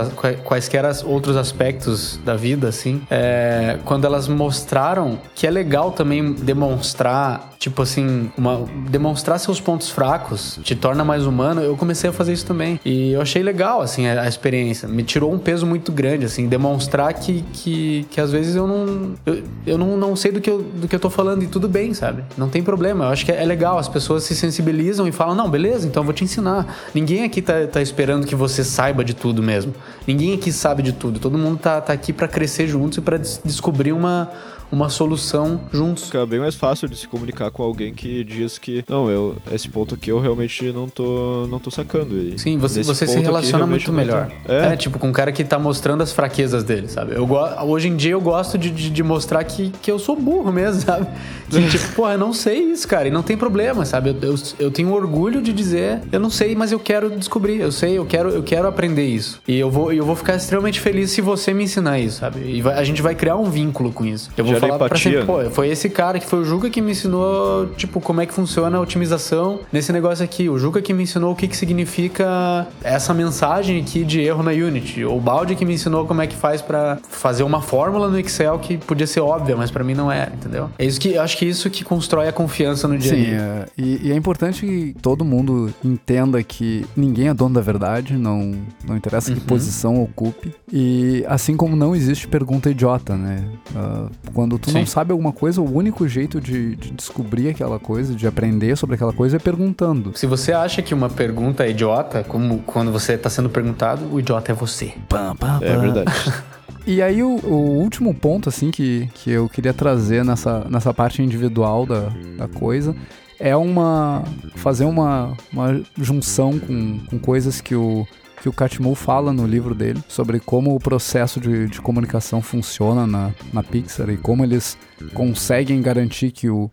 quaisquer outros aspectos da vida, assim, é, quando elas mostraram que é legal também demonstrar, tipo assim, uma, demonstrar seus pontos fracos te torna mais humano. Eu comecei a fazer isso também e eu achei legal assim a, a experiência. Me tirou um peso muito grande, assim, demonstrar que que, que às vezes eu não eu, eu não, não sei do que eu, do que eu tô falando e tudo bem, sabe? Não tem problema. Eu acho que é, é legal. As pessoas se sensibilizam e falam, não, beleza, então eu vou te ensinar. Ninguém aqui tá, tá esperando que você saiba de tudo mesmo. Ninguém aqui sabe de tudo. Todo mundo tá, tá aqui para crescer juntos e para des descobrir uma uma solução juntos. Fica bem mais fácil de se comunicar com alguém que diz que, não, eu, esse ponto aqui eu realmente não tô, não tô sacando. E Sim, você, você se relaciona muito melhor. É. é. tipo, com um cara que tá mostrando as fraquezas dele, sabe? Eu Hoje em dia eu gosto de, de, de, mostrar que, que eu sou burro mesmo, sabe? Que, tipo, pô, eu não sei isso, cara, e não tem problema, sabe? Eu, eu, eu, tenho orgulho de dizer, eu não sei, mas eu quero descobrir, eu sei, eu quero, eu quero aprender isso. E eu vou, eu vou ficar extremamente feliz se você me ensinar isso, sabe? E vai, a gente vai criar um vínculo com isso. Eu vou falar empatia. pra sempre, pô, foi esse cara que foi o Juca que me ensinou, tipo, como é que funciona a otimização nesse negócio aqui. O Juca que me ensinou o que, que significa essa mensagem aqui de erro na Unity. O Balde que me ensinou como é que faz para fazer uma fórmula no Excel que podia ser óbvia, mas para mim não era, entendeu? É isso que eu acho que é isso que constrói a confiança no dia a dia. Sim, é, e, e, é importante que todo mundo entenda que ninguém é dono da verdade, não, não interessa uhum. que posição ocupe. E assim como não existe pergunta idiota, né? Uh, quando tu Sim. não sabe alguma coisa, o único jeito de, de, descobrir aquela coisa, de aprender sobre aquela coisa é perguntando. Se você acha que uma pergunta é idiota, como quando você está sendo perguntado, o idiota é você. Pam, pam, pam. É verdade. E aí o, o, último ponto, assim, que, que eu queria trazer nessa, nessa parte individual da, da coisa é uma. fazer uma, uma junção com, com coisas que o que o Catmull fala no livro dele sobre como o processo de, de comunicação funciona na, na Pixar e como eles conseguem garantir que o,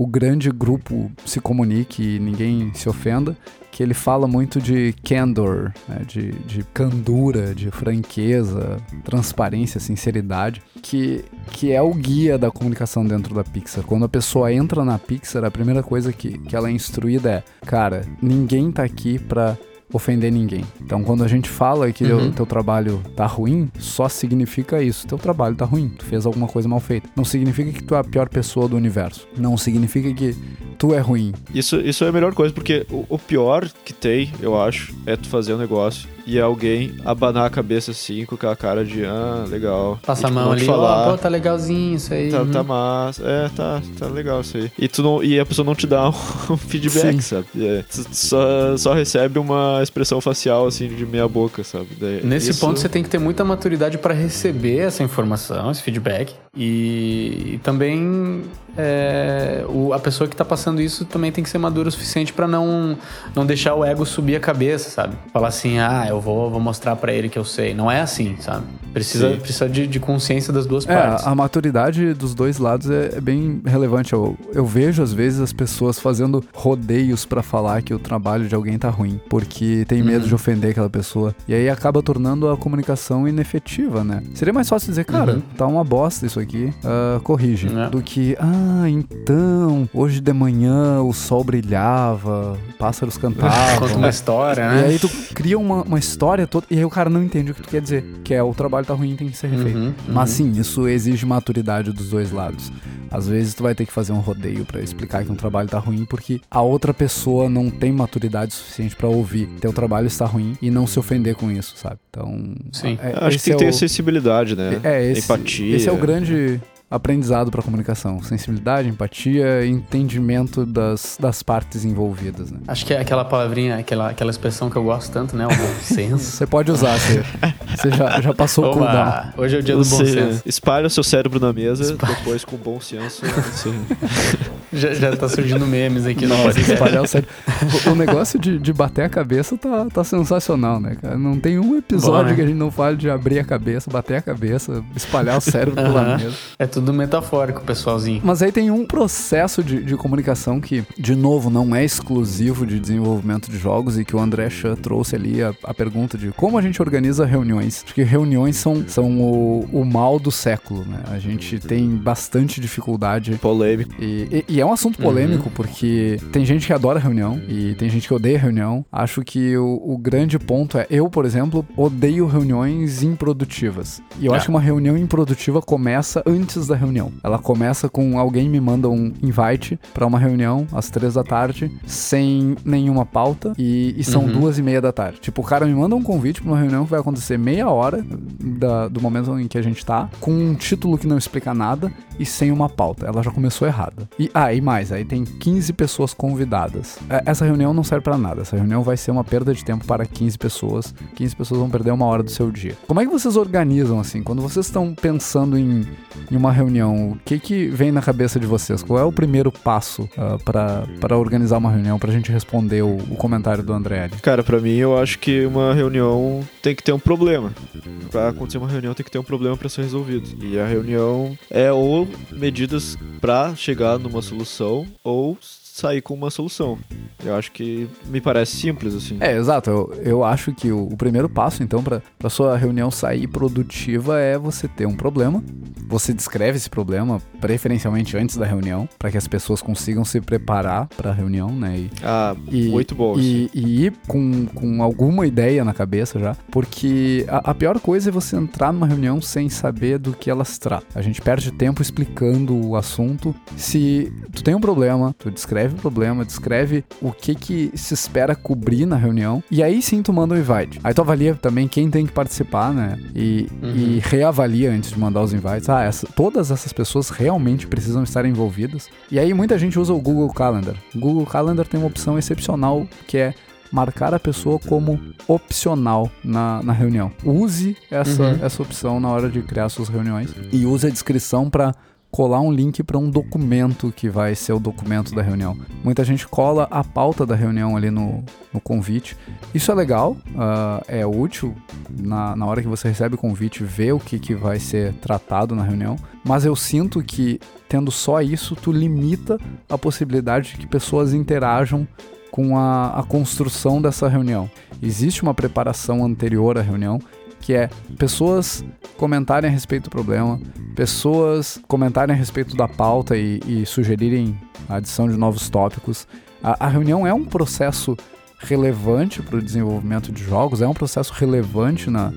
o grande grupo se comunique e ninguém se ofenda, que ele fala muito de candor, né, de, de candura, de franqueza, transparência, sinceridade, que, que é o guia da comunicação dentro da Pixar. Quando a pessoa entra na Pixar, a primeira coisa que, que ela é instruída é, cara, ninguém tá aqui pra ofender ninguém. Então, quando a gente fala que uhum. o teu trabalho tá ruim, só significa isso. Teu trabalho tá ruim. Tu fez alguma coisa mal feita. Não significa que tu é a pior pessoa do universo. Não significa que tu é ruim. Isso, isso é a melhor coisa, porque o, o pior que tem, eu acho, é tu fazer um negócio e alguém abanar a cabeça assim com aquela cara de ah, legal. Passa a mão ali, falar, oh, pô, tá legalzinho isso aí. Tá, tá massa. É, tá, tá legal isso aí. E, tu não, e a pessoa não te dá um, feedback, Sim. sabe? É, só, só recebe uma expressão facial assim de meia boca, sabe? Daí, Nesse isso... ponto você tem que ter muita maturidade para receber essa informação, esse feedback. E, e também é, o, a pessoa que tá passando isso também tem que ser madura o suficiente para não, não deixar o ego subir a cabeça, sabe? Falar assim, ah, eu vou, vou mostrar para ele que eu sei. Não é assim, sabe? Precisa, precisa de, de consciência das duas é, partes. A maturidade dos dois lados é, é, bem relevante. Eu, eu vejo, às vezes, as pessoas fazendo rodeios para falar que o trabalho de alguém tá ruim, porque tem medo uhum. de ofender aquela pessoa. E aí acaba tornando a comunicação inefetiva, né? Seria mais fácil dizer, cara, uhum. tá uma bosta isso aqui, uh, corrige. É. Do que, ah, então, hoje de manhã o sol brilhava, pássaros cantavam. Conta uma história, né? E aí tu cria uma, uma história toda, e aí o cara não entende o que tu quer dizer, que é o trabalho tá ruim, tem que ser refeito. Uhum, uhum. Mas sim, isso exige maturidade dos dois lados. Às vezes tu vai ter que fazer um rodeio para explicar que um trabalho tá ruim porque a outra pessoa não tem maturidade suficiente para ouvir teu trabalho está ruim e não se ofender com isso, sabe? Então, sim. É, Acho que tem é que ter o... acessibilidade, né? É, esse, empatia. Esse é o grande aprendizado para comunicação. Sensibilidade, empatia, entendimento das, das partes envolvidas, né? Acho que é aquela palavrinha, aquela, aquela expressão que eu gosto tanto, né? O bom senso. você pode usar, você, você já, já passou o cooldown. Hoje é o dia do bom senso. Espalha o seu cérebro na mesa, Espalha. depois com bom senso. já, já tá surgindo memes aqui no. Espalhar o cérebro. O, o negócio de, de bater a cabeça tá, tá sensacional, né, cara? Não tem um episódio bom, né? que a gente não fale de abrir a cabeça, bater a cabeça, espalhar o cérebro uh -huh. pela mesa. É tudo tudo metafórico, pessoalzinho. Mas aí tem um processo de, de comunicação que, de novo, não é exclusivo de desenvolvimento de jogos e que o André Chan trouxe ali a, a pergunta de como a gente organiza reuniões. Acho que reuniões são, são o, o mal do século, né? A gente tem bastante dificuldade. Polêmico. E, e, e é um assunto polêmico uhum. porque tem gente que adora reunião e tem gente que odeia reunião. Acho que o, o grande ponto é, eu, por exemplo, odeio reuniões improdutivas. E eu é. acho que uma reunião improdutiva começa antes da reunião. Ela começa com alguém me manda um invite para uma reunião às três da tarde, sem nenhuma pauta, e, e são uhum. duas e meia da tarde. Tipo, o cara me manda um convite para uma reunião que vai acontecer meia hora da, do momento em que a gente tá, com um título que não explica nada e sem uma pauta. Ela já começou errada. E, ah, e mais, aí tem 15 pessoas convidadas. É, essa reunião não serve para nada. Essa reunião vai ser uma perda de tempo para 15 pessoas. 15 pessoas vão perder uma hora do seu dia. Como é que vocês organizam assim? Quando vocês estão pensando em, em uma reunião, o que que vem na cabeça de vocês? Qual é o primeiro passo uh, ah, para organizar uma reunião, pra gente responder o, o comentário do André? Cara, para mim eu acho que uma reunião tem que ter um problema. Para acontecer uma reunião tem que ter um problema para ser resolvido. E a reunião é ou medidas para chegar numa solução ou sair com uma solução. Eu acho que me parece simples, assim. É, exato. Eu, eu acho que o, o primeiro passo, então, para sua reunião sair produtiva é você ter um problema. Você descreve esse problema, preferencialmente antes da reunião, para que as pessoas consigam se preparar para a reunião, né? E, ah, e, muito bom. E, e, ir com, com alguma ideia na cabeça já, porque a, a pior coisa é você entrar numa reunião sem saber do que ela se trata. A gente perde tempo explicando o assunto. Se tu tem um problema, tu descreve o problema, descreve o que que se espera cobrir na reunião, e aí sim tu manda o invite. Aí tu avalia também quem tem que participar, né? E, uhum. e reavalia antes de mandar os invites. Ah, essa, todas essas pessoas realmente precisam estar envolvidas. E aí muita gente usa o Google Calendar. O Google Calendar tem uma opção excepcional que é marcar a pessoa como opcional na, na reunião. Use essa, uhum. essa opção na hora de criar suas reuniões e use a descrição para colar um link para um documento que vai ser o documento da reunião. Muita gente cola a pauta da reunião ali no, no convite. Isso é legal, uh, é útil na, na hora que você recebe o convite, ver o que, que vai ser tratado na reunião. Mas eu sinto que, tendo só isso, tu limita a possibilidade de que pessoas interajam com a, a construção dessa reunião. Existe uma preparação anterior à reunião que é pessoas comentarem a respeito do problema, pessoas comentarem a respeito da pauta e, e sugerirem a adição de novos tópicos. A, a, reunião é um processo relevante para o desenvolvimento de jogos, é um processo relevante na,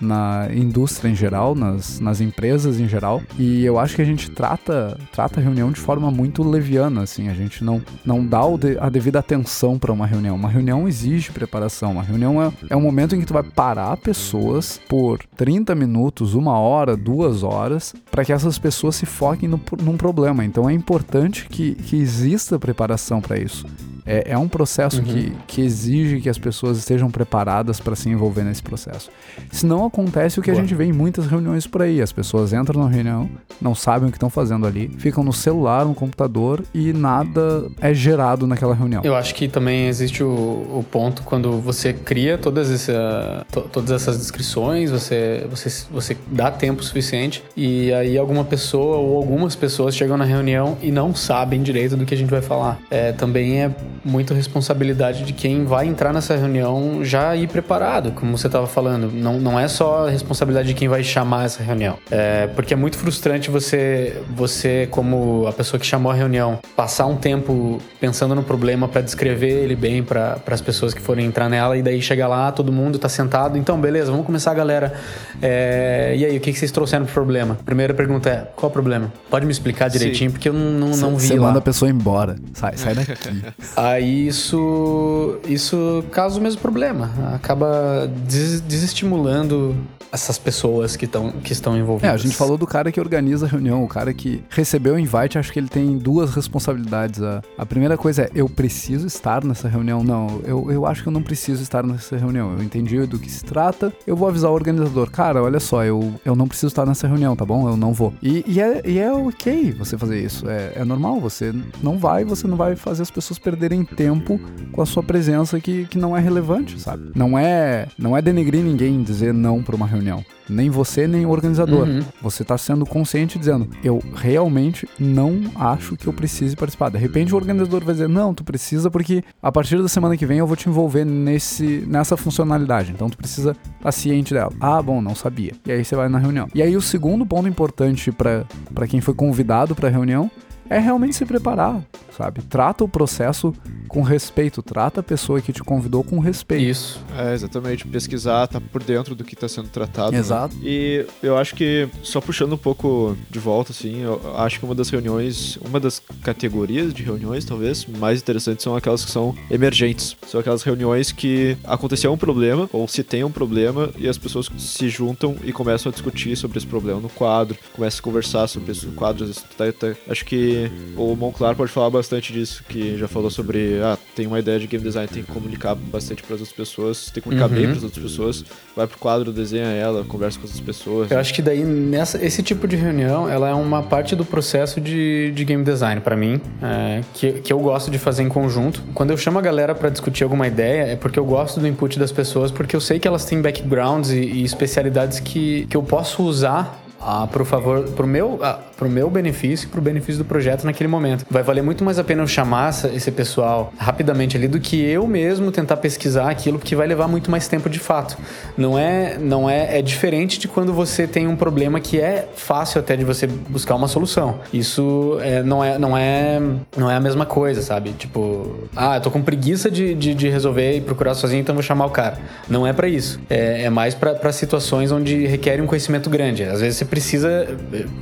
na indústria em geral, nas, nas empresas em geral. E eu acho que a gente trata, trata a reunião de forma muito leviana, assim. A gente não, não dá de, a devida atenção para uma reunião. Uma reunião exige preparação. Uma reunião é, é um momento em que tu vai parar pessoas por 30 minutos, uma hora, duas horas, para que essas pessoas se foquem no, num problema. Então é importante que, que exista preparação para isso. É, é um processo uhum. que, que exige que as pessoas estejam preparadas para se envolver nesse processo. Se não acontece o que Boa. a gente vê em muitas reuniões por aí. As pessoas entram na reunião, não sabem o que estão fazendo ali, ficam no celular, no computador e nada é gerado naquela reunião. Eu acho que também existe o, o ponto quando você cria todas, essa, to, todas essas descrições, você, você, você dá tempo suficiente e aí alguma pessoa ou algumas pessoas chegam na reunião e não sabem direito do que a gente vai falar. É, também é muito responsabilidade de quem vai entrar nessa reunião já ir preparado, como você estava falando. Não, não é só a responsabilidade de quem vai chamar essa reunião. É, porque é muito frustrante você, você, como a pessoa que chamou a reunião, passar um tempo pensando no problema para descrever ele bem para as pessoas que forem entrar nela e daí chegar lá, todo mundo está sentado. Então, beleza, vamos começar, galera. É, e aí, o que, que vocês trouxeram pro problema? Primeira pergunta é: qual o problema? Pode me explicar direitinho, Sim. porque eu não, não, não vi. Você manda a pessoa embora. Sai, sai daqui. Aí isso, isso causa o mesmo problema. Acaba des desestimulando essas pessoas que, tão, que estão envolvidas. É, a gente falou do cara que organiza a reunião, o cara que recebeu o invite, acho que ele tem duas responsabilidades. A, a primeira coisa é, eu preciso estar nessa reunião? Não, eu, eu acho que eu não preciso estar nessa reunião. Eu entendi do que se trata, eu vou avisar o organizador. Cara, olha só, eu, eu não preciso estar nessa reunião, tá bom? Eu não vou. E, e, é, e é ok você fazer isso. É, é normal, você não vai, você não vai fazer as pessoas perderem tempo com a sua presença que, que não é relevante, sabe? Não é, não é denegrir ninguém dizer não para uma reunião reunião. Nem você, nem o organizador. Uhum. Você está sendo consciente dizendo, eu realmente não acho que eu precise participar. De repente o organizador vai dizer, não, tu precisa porque a partir da semana que vem eu vou te envolver nesse, nessa funcionalidade. Então tu precisa estar ciente dela. Ah, bom, não sabia. E aí você vai na reunião. E aí o segundo ponto importante para quem foi convidado para a reunião é realmente se preparar, sabe? Trata o processo com respeito, trata a pessoa que te convidou com respeito. Isso. É, exatamente. Pesquisar, tá por dentro do que está sendo tratado. Né? Exato. Né? E eu acho que, só puxando um pouco de volta, assim, eu acho que uma das reuniões, uma das categorias de reuniões, talvez, mais interessantes são aquelas que são emergentes. São aquelas reuniões que aconteceu um problema, ou se tem um problema, e as pessoas se juntam e começam a discutir sobre esse problema no quadro, começam a conversar sobre esse quadro. Tá, tá, acho que o Monclar pode falar bastante disso, que já falou sobre ah, tem uma ideia de game design, tem que comunicar bastante para as outras pessoas, tem que comunicar uhum. bem para as outras pessoas, vai pro quadro, desenha ela, conversa com as pessoas. Eu acho que daí nessa esse tipo de reunião, ela é uma parte do processo de, de game design para mim, é, que, que eu gosto de fazer em conjunto. Quando eu chamo a galera para discutir alguma ideia, é porque eu gosto do input das pessoas, porque eu sei que elas têm backgrounds e, e especialidades que, que eu posso usar ah, pro favor, pro meu, ah, pro meu benefício e pro benefício do projeto naquele momento. Vai valer muito mais a pena eu chamar esse pessoal rapidamente ali do que eu mesmo tentar pesquisar aquilo, porque vai levar muito mais tempo de fato. Não é, não é, é diferente de quando você tem um problema que é fácil até de você buscar uma solução. Isso é, não é, não é, não é a mesma coisa, sabe? Tipo, ah, eu tô com preguiça de, de, de resolver e procurar sozinho, então vou chamar o cara. Não é para isso. É, é mais para situações onde requer um conhecimento grande. Às vezes você precisa,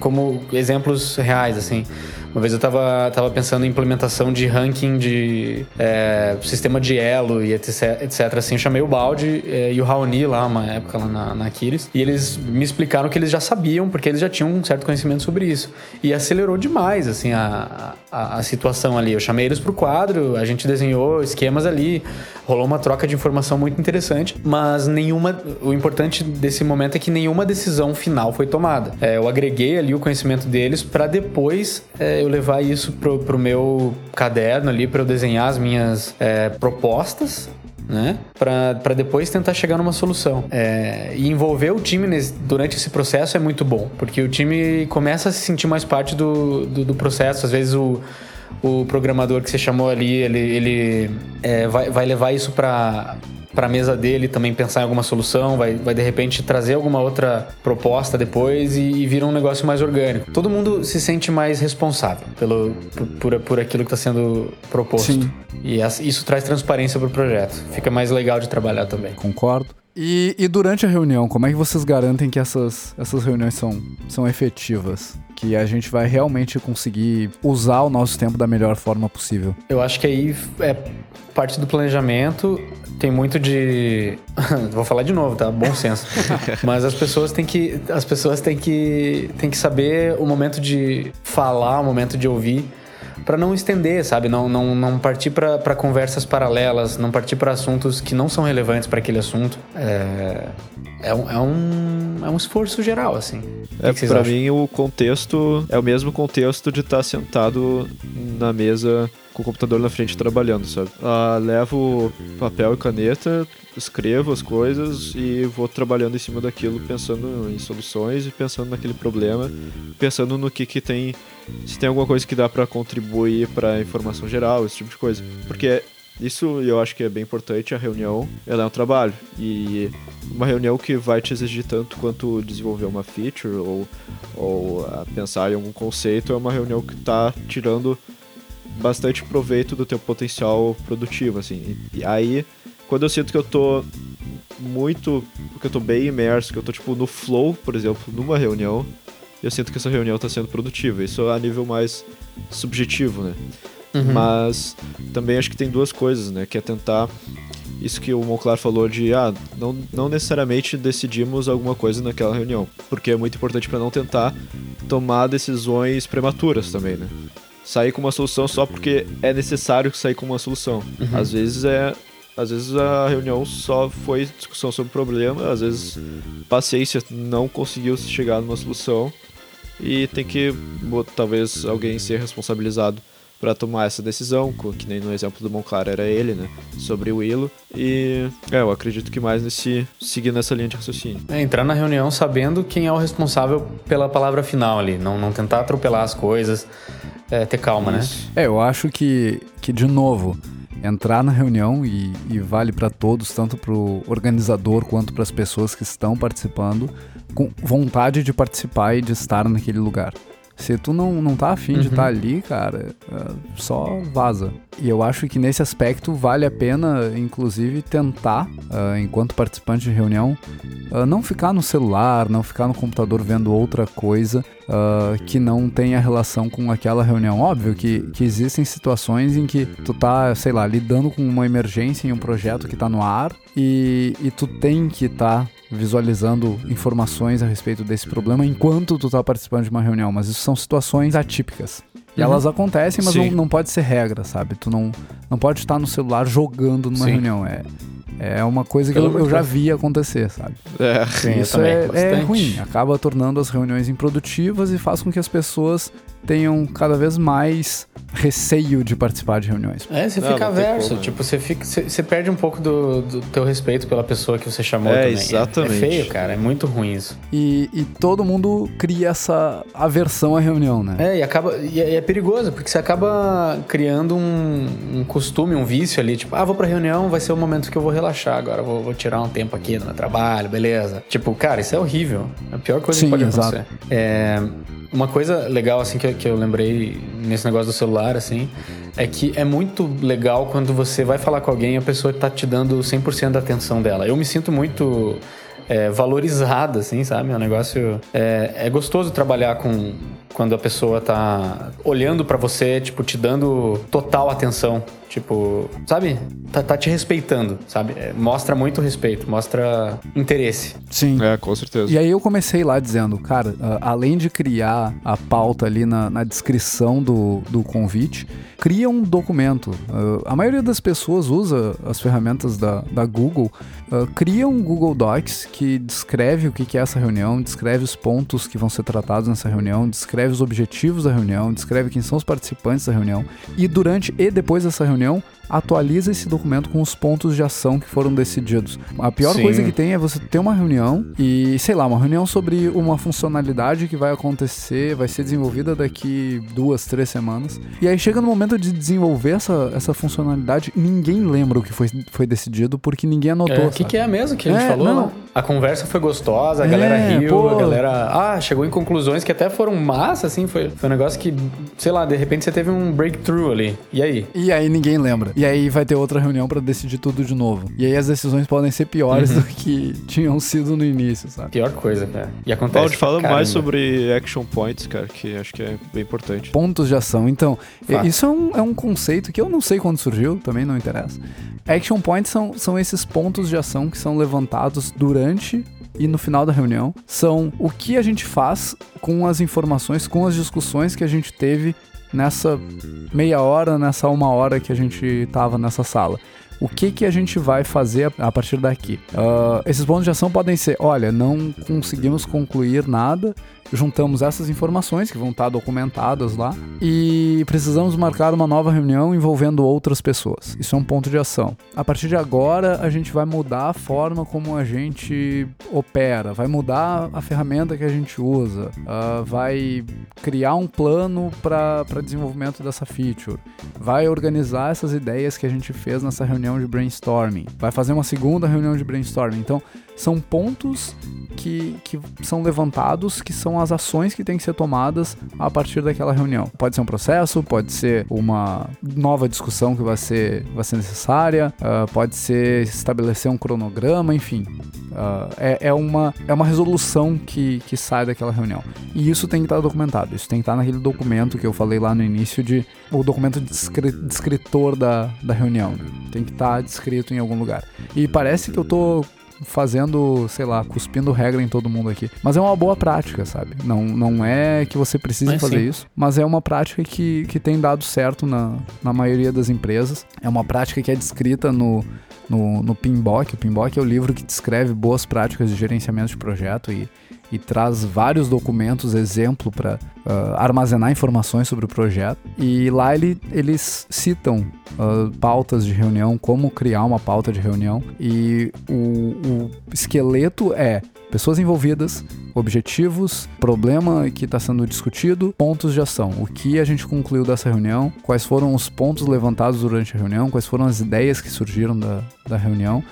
como exemplos reais, assim. Uma vez eu tava, tava pensando em implementação de ranking de é, sistema de elo e etc, etc. Assim, eu chamei o Balde é, e o Raoni lá, uma época lá na, na Aquiles, e eles me explicaram que eles já sabiam, porque eles já tinham um certo conhecimento sobre isso. E acelerou demais, assim, a, a, a situação ali. Eu chamei eles pro quadro, a gente desenhou esquemas ali, rolou uma troca de informação muito interessante, mas nenhuma. O importante desse momento é que nenhuma decisão final foi tomada. É, eu agreguei ali o conhecimento deles para depois é, eu levar isso pro, pro meu caderno ali, para eu desenhar as minhas é, propostas né? Para depois tentar chegar numa solução. É, e envolver o time nesse, durante esse processo é muito bom, porque o time começa a se sentir mais parte do, do, do processo. Às vezes o, o programador que você chamou ali, ele, ele é, vai, vai levar isso para para a mesa dele também pensar em alguma solução, vai, vai de repente trazer alguma outra proposta depois e, e vira um negócio mais orgânico. Todo mundo se sente mais responsável pelo, por, por, por aquilo que está sendo proposto. Sim. E isso traz transparência para o projeto. Fica mais legal de trabalhar também. Concordo. E, e, durante a reunião, como é que vocês garantem que essas, essas reuniões são, são efetivas? Que a gente vai realmente conseguir usar o nosso tempo da melhor forma possível? Eu acho que aí é parte do planejamento. Tem muito de. Vou falar de novo, tá? Bom senso. Mas as pessoas têm que. As pessoas têm que. têm que saber o momento de falar, o momento de ouvir para não estender, sabe? Não, não, não partir para conversas paralelas, não partir para assuntos que não são relevantes para aquele assunto. É, é, um, é, um, é um esforço geral, assim. É, para mim, o contexto é o mesmo contexto de estar tá sentado na mesa com o computador na frente trabalhando, sabe? Ah, levo papel e caneta, escrevo as coisas e vou trabalhando em cima daquilo, pensando em soluções e pensando naquele problema, pensando no que que tem, se tem alguma coisa que dá para contribuir para informação geral, esse tipo de coisa. Porque isso eu acho que é bem importante, a reunião, ela é um trabalho. E uma reunião que vai te exigir tanto quanto desenvolver uma feature ou, ou pensar em algum conceito, é uma reunião que está tirando bastante proveito do teu potencial produtivo, assim. E aí, quando eu sinto que eu tô muito, que eu tô bem imerso, que eu tô tipo no flow, por exemplo, numa reunião, eu sinto que essa reunião tá sendo produtiva. Isso a nível mais subjetivo, né? Uhum. Mas também acho que tem duas coisas, né? Que é tentar isso que o Monclar falou de ah, não, não necessariamente decidimos alguma coisa naquela reunião, porque é muito importante para não tentar tomar decisões prematuras também, né? Sair com uma solução só porque é necessário sair com uma solução. Uhum. Às vezes é às vezes a reunião só foi discussão sobre o problema, às vezes paciência não conseguiu chegar numa solução e tem que talvez alguém ser responsabilizado para tomar essa decisão, que nem no exemplo do Monclar era ele, né, sobre o Willow. E é, eu acredito que mais nesse seguir nessa linha de raciocínio. É, entrar na reunião sabendo quem é o responsável pela palavra final ali, não, não tentar atropelar as coisas, é, ter calma, né? Isso. né? É, eu acho que, que de novo, entrar na reunião e, e vale para todos, tanto para o organizador quanto para as pessoas que estão participando, com vontade de participar e de estar naquele lugar. Se tu não, não tá afim uhum. de estar tá ali, cara, é, só vaza. E eu acho que nesse aspecto vale a pena, inclusive, tentar, uh, enquanto participante de reunião, uh, não ficar no celular, não ficar no computador vendo outra coisa uh, que não tenha relação com aquela reunião. Óbvio que, que existem situações em que tu tá, sei lá, lidando com uma emergência em um projeto que tá no ar e, e tu tem que estar tá visualizando informações a respeito desse problema enquanto tu tá participando de uma reunião, mas isso são situações atípicas. E uhum. elas acontecem, mas não, não, pode ser regra, sabe? Tu não, não pode estar no celular jogando numa Sim. reunião. É, é uma coisa que eu, eu, já vi acontecer, sabe? É, Sim, isso é, é ruim. Acaba tornando as reuniões improdutivas e faz com que as pessoas tenham cada vez mais receio de participar de reuniões. É, você não, fica averso. Né? Tipo, você, fica, você, você, perde um pouco do, do teu respeito pela pessoa que você chamou é, também. Exatamente. É, é feio, cara. É muito ruim isso. E, e todo mundo cria essa aversão à reunião, né? É, e acaba. E é, é perigoso, porque você acaba criando um, um, costume, um vício ali. Tipo, ah, vou pra reunião, vai ser o momento que eu vou relaxar agora. Vou, vou tirar um tempo aqui no meu trabalho, beleza. Tipo, cara, isso é horrível. É a pior coisa Sim, que pode exato. acontecer. É. Uma coisa legal, assim, que, que eu lembrei nesse negócio do celular, assim, é que é muito legal quando você vai falar com alguém e a pessoa tá te dando 100% da atenção dela. Eu me sinto muito é, valorizada, assim, sabe? É um negócio. É, é gostoso trabalhar com. Quando a pessoa tá olhando para você, tipo, te dando total atenção. Tipo, sabe? Tá, tá te respeitando, sabe? É, mostra muito respeito, mostra interesse. Sim. É, com certeza. E aí eu comecei lá dizendo, cara, uh, além de criar a pauta ali na, na descrição do, do convite, cria um documento. Uh, a maioria das pessoas usa as ferramentas da, da Google, uh, cria um Google Docs que descreve o que é essa reunião, descreve os pontos que vão ser tratados nessa reunião, descreve os objetivos da reunião, descreve quem são os participantes da reunião. E durante e depois dessa reunião, atualiza esse documento com os pontos de ação que foram decididos. A pior Sim. coisa que tem é você ter uma reunião e, sei lá, uma reunião sobre uma funcionalidade que vai acontecer, vai ser desenvolvida daqui duas, três semanas. E aí chega no momento de desenvolver essa, essa funcionalidade, ninguém lembra o que foi, foi decidido porque ninguém anotou. É, o que, que, é mesmo que a gente é, falou? Não. A conversa foi gostosa, a é, galera riu, pô. a galera ah, chegou em conclusões que até foram massa, assim. Foi, foi um negócio que, sei lá, de repente você teve um breakthrough ali. E aí? E aí ninguém lembra. E aí vai ter outra reunião para decidir tudo de novo. E aí as decisões podem ser piores uhum. do que tinham sido no início, sabe? Pior coisa, cara. E acontece. Pode falar mais sobre action points, cara, que acho que é bem importante. Pontos de ação. Então, isso é um, é um conceito que eu não sei quando surgiu, também não interessa. Action points são, são esses pontos de ação que são levantados durante e no final da reunião são o que a gente faz com as informações, com as discussões que a gente teve nessa meia hora, nessa uma hora que a gente estava nessa sala. O que, que a gente vai fazer a partir daqui? Uh, esses pontos de ação podem ser: olha, não conseguimos concluir nada, juntamos essas informações que vão estar documentadas lá e precisamos marcar uma nova reunião envolvendo outras pessoas. Isso é um ponto de ação. A partir de agora, a gente vai mudar a forma como a gente opera, vai mudar a ferramenta que a gente usa, uh, vai criar um plano para desenvolvimento dessa feature, vai organizar essas ideias que a gente fez nessa reunião de brainstorming, vai fazer uma segunda reunião de brainstorming. Então, são pontos que, que são levantados, que são as ações que têm que ser tomadas a partir daquela reunião. Pode ser um processo, pode ser uma nova discussão que vai ser, vai ser necessária, uh, pode ser estabelecer um cronograma, enfim. Uh, é, é, uma, é uma resolução que, que sai daquela reunião. E isso tem que estar documentado. Isso tem que estar naquele documento que eu falei lá no início de o documento descritor da, da reunião. Tem que estar descrito em algum lugar. E parece que eu tô fazendo, sei lá, cuspindo regra em todo mundo aqui. Mas é uma boa prática, sabe? Não, não é que você precise mas fazer sim. isso, mas é uma prática que, que tem dado certo na, na maioria das empresas. É uma prática que é descrita no, no, no PMBOK. O PMBOK é o livro que descreve boas práticas de gerenciamento de projeto e e traz vários documentos, exemplo, para uh, armazenar informações sobre o projeto. E lá ele, eles citam uh, pautas de reunião, como criar uma pauta de reunião. E o, o esqueleto é pessoas envolvidas, objetivos, problema que está sendo discutido, pontos de ação. O que a gente concluiu dessa reunião, quais foram os pontos levantados durante a reunião, quais foram as ideias que surgiram da, da reunião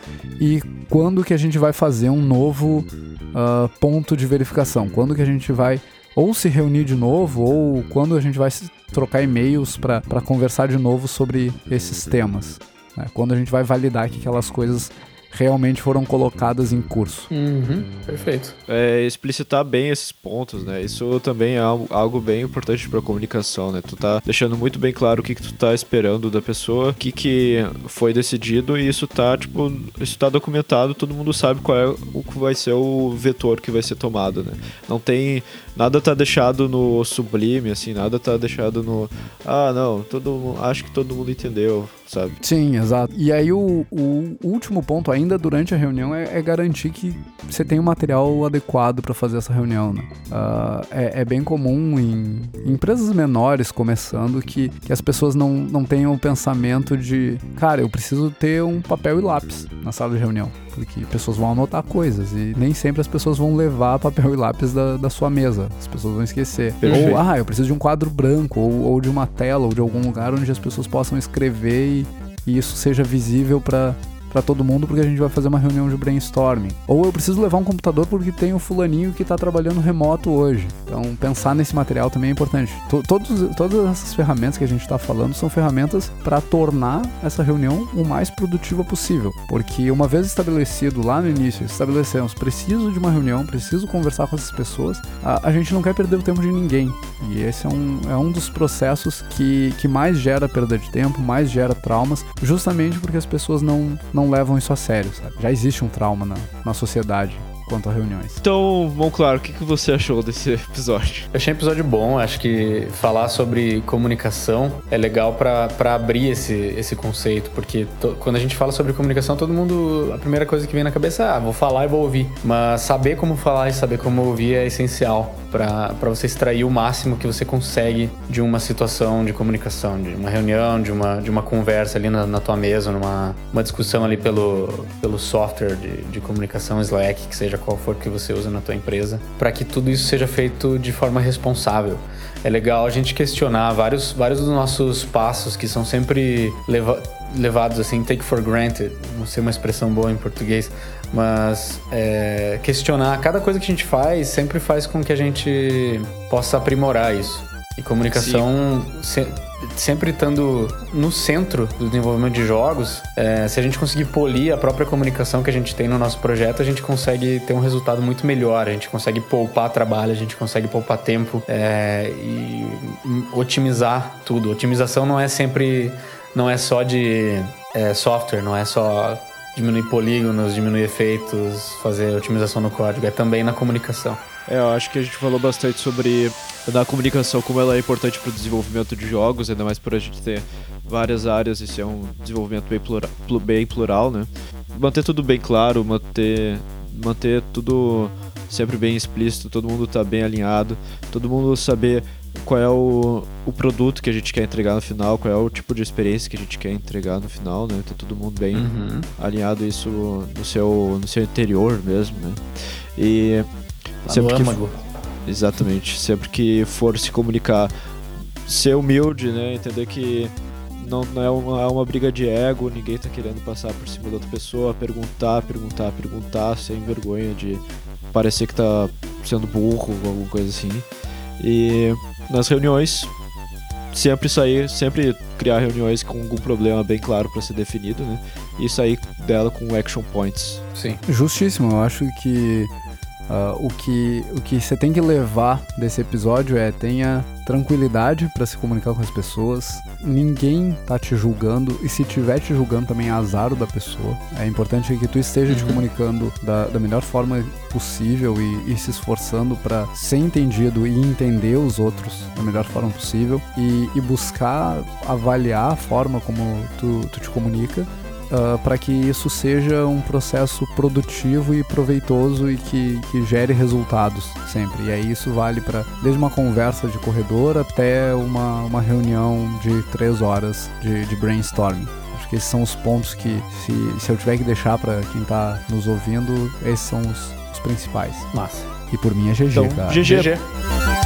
e quando que a gente vai fazer um novo uh, ponto de verificação, quando que a gente vai ou se reunir de novo ou quando a gente vai trocar e-mails para conversar de novo sobre esses temas. Né? Quando a gente vai validar que aquelas coisas realmente foram colocadas em curso. Uhum, perfeito. É, explicitar bem esses pontos, né? Isso também é algo bem importante para comunicação, né? Tu tá deixando muito bem claro o que, que tu tá esperando da pessoa, o que, que foi decidido e isso tá, tipo, isso tá documentado, todo mundo sabe qual é o que vai ser o vetor que vai ser tomado, né? Não tem nada tá deixado no sublime, assim, nada tá deixado no. Ah, não, todo acho que todo mundo entendeu, sabe? Sim, exato. E aí o, o último ponto, ainda durante a reunião, é, é garantir que você tem o um material adequado para fazer essa reunião, né? Uh, é, é, bem comum em, em, empresas menores começando que, que as pessoas não, não tenham o pensamento de, cara, eu preciso ter um papel e lápis na sala de reunião porque pessoas vão anotar coisas e nem sempre as pessoas vão levar papel e lápis da, da sua mesa. As pessoas vão esquecer. Perfeito. Ou, ah, eu preciso de um quadro branco, ou, ou de uma tela, ou de algum lugar onde as pessoas possam escrever e, e isso seja visível para para todo mundo porque a gente vai fazer uma reunião de brainstorming. Ou eu preciso levar um computador porque tem o fulaninho que está trabalhando remoto hoje. Então, pensar nesse material também é importante. Todos, todas essas ferramentas que a gente está falando são ferramentas para tornar essa reunião o mais produtiva possível. Porque uma vez estabelecido lá no início, estabelecemos, preciso de uma reunião, preciso conversar com essas pessoas, a, a gente não quer perder o tempo de ninguém. E esse é um, é um dos processos que, que mais gera perda de tempo, mais gera traumas, justamente porque as pessoas não, não levam isso a sério, sabe? Já existe um trauma na, na sociedade quanto a reuniões. Então, bom, claro, o que, que você achou desse episódio? Eu achei um episódio bom, acho que falar sobre comunicação é legal para abrir esse, esse conceito, porque to, quando a gente fala sobre comunicação, todo mundo, a primeira coisa que vem na cabeça é, ah, vou falar e vou ouvir. Mas saber como falar e saber como ouvir é essencial para você extrair o máximo que você consegue de uma situação de comunicação, de uma reunião, de uma, de uma conversa ali na, na tua mesa, numa uma discussão ali pelo, pelo software de, de comunicação Slack, que seja qual for que você usa na tua empresa, para que tudo isso seja feito de forma responsável. É legal a gente questionar vários, vários dos nossos passos que são sempre leva, levados assim, take for granted, não sei uma expressão boa em português, mas é, questionar cada coisa que a gente faz sempre faz com que a gente possa aprimorar isso. E comunicação se, sempre estando no centro do desenvolvimento de jogos, é, se a gente conseguir polir a própria comunicação que a gente tem no nosso projeto, a gente consegue ter um resultado muito melhor. A gente consegue poupar trabalho, a gente consegue poupar tempo é, e otimizar tudo. Otimização não é sempre, não é só de é, software, não é só diminuir polígonos, diminuir efeitos, fazer otimização no código, é também na comunicação. É, eu acho que a gente falou bastante sobre a comunicação, como ela é importante para o desenvolvimento de jogos, ainda mais por a gente ter várias áreas e ser um desenvolvimento bem plural, bem plural, né? Manter tudo bem claro, manter, manter tudo sempre bem explícito, todo mundo tá bem alinhado, todo mundo saber qual é o, o produto que a gente quer entregar no final, qual é o tipo de experiência que a gente quer entregar no final, né? Tá todo mundo bem uhum. alinhado isso no seu, no seu interior mesmo, né? E Lá sempre que for, exatamente, sempre que for se comunicar, ser humilde, né? Entender que não, não é, uma, é uma briga de ego, ninguém tá querendo passar por cima da outra pessoa, perguntar, perguntar, perguntar, sem vergonha de parecer que tá sendo burro ou alguma coisa assim. E nas reuniões, sempre sair, sempre criar reuniões com algum problema bem claro para ser definido, né? E sair dela com action points. Sim. Justíssimo, eu acho que Uh, o que o que você tem que levar desse episódio é tenha tranquilidade para se comunicar com as pessoas. Ninguém tá te julgando e se tiver te julgando também é azar da pessoa. É importante que tu esteja uhum. te comunicando da, da, melhor forma possível e, e se esforçando para ser entendido e entender os outros da melhor forma possível e, e buscar avaliar a forma como tu, tu te comunica uh, ah, para que isso seja um processo produtivo e proveitoso e que, que gere resultados sempre. E aí isso vale para desde uma conversa de corredor até uma, uma reunião de três horas de, de brainstorming. Acho que esses são os pontos que, se, se eu tiver que deixar para quem está nos ouvindo, esses são os, os principais. Massa. E por mim é GG, então, cara. GG. GG.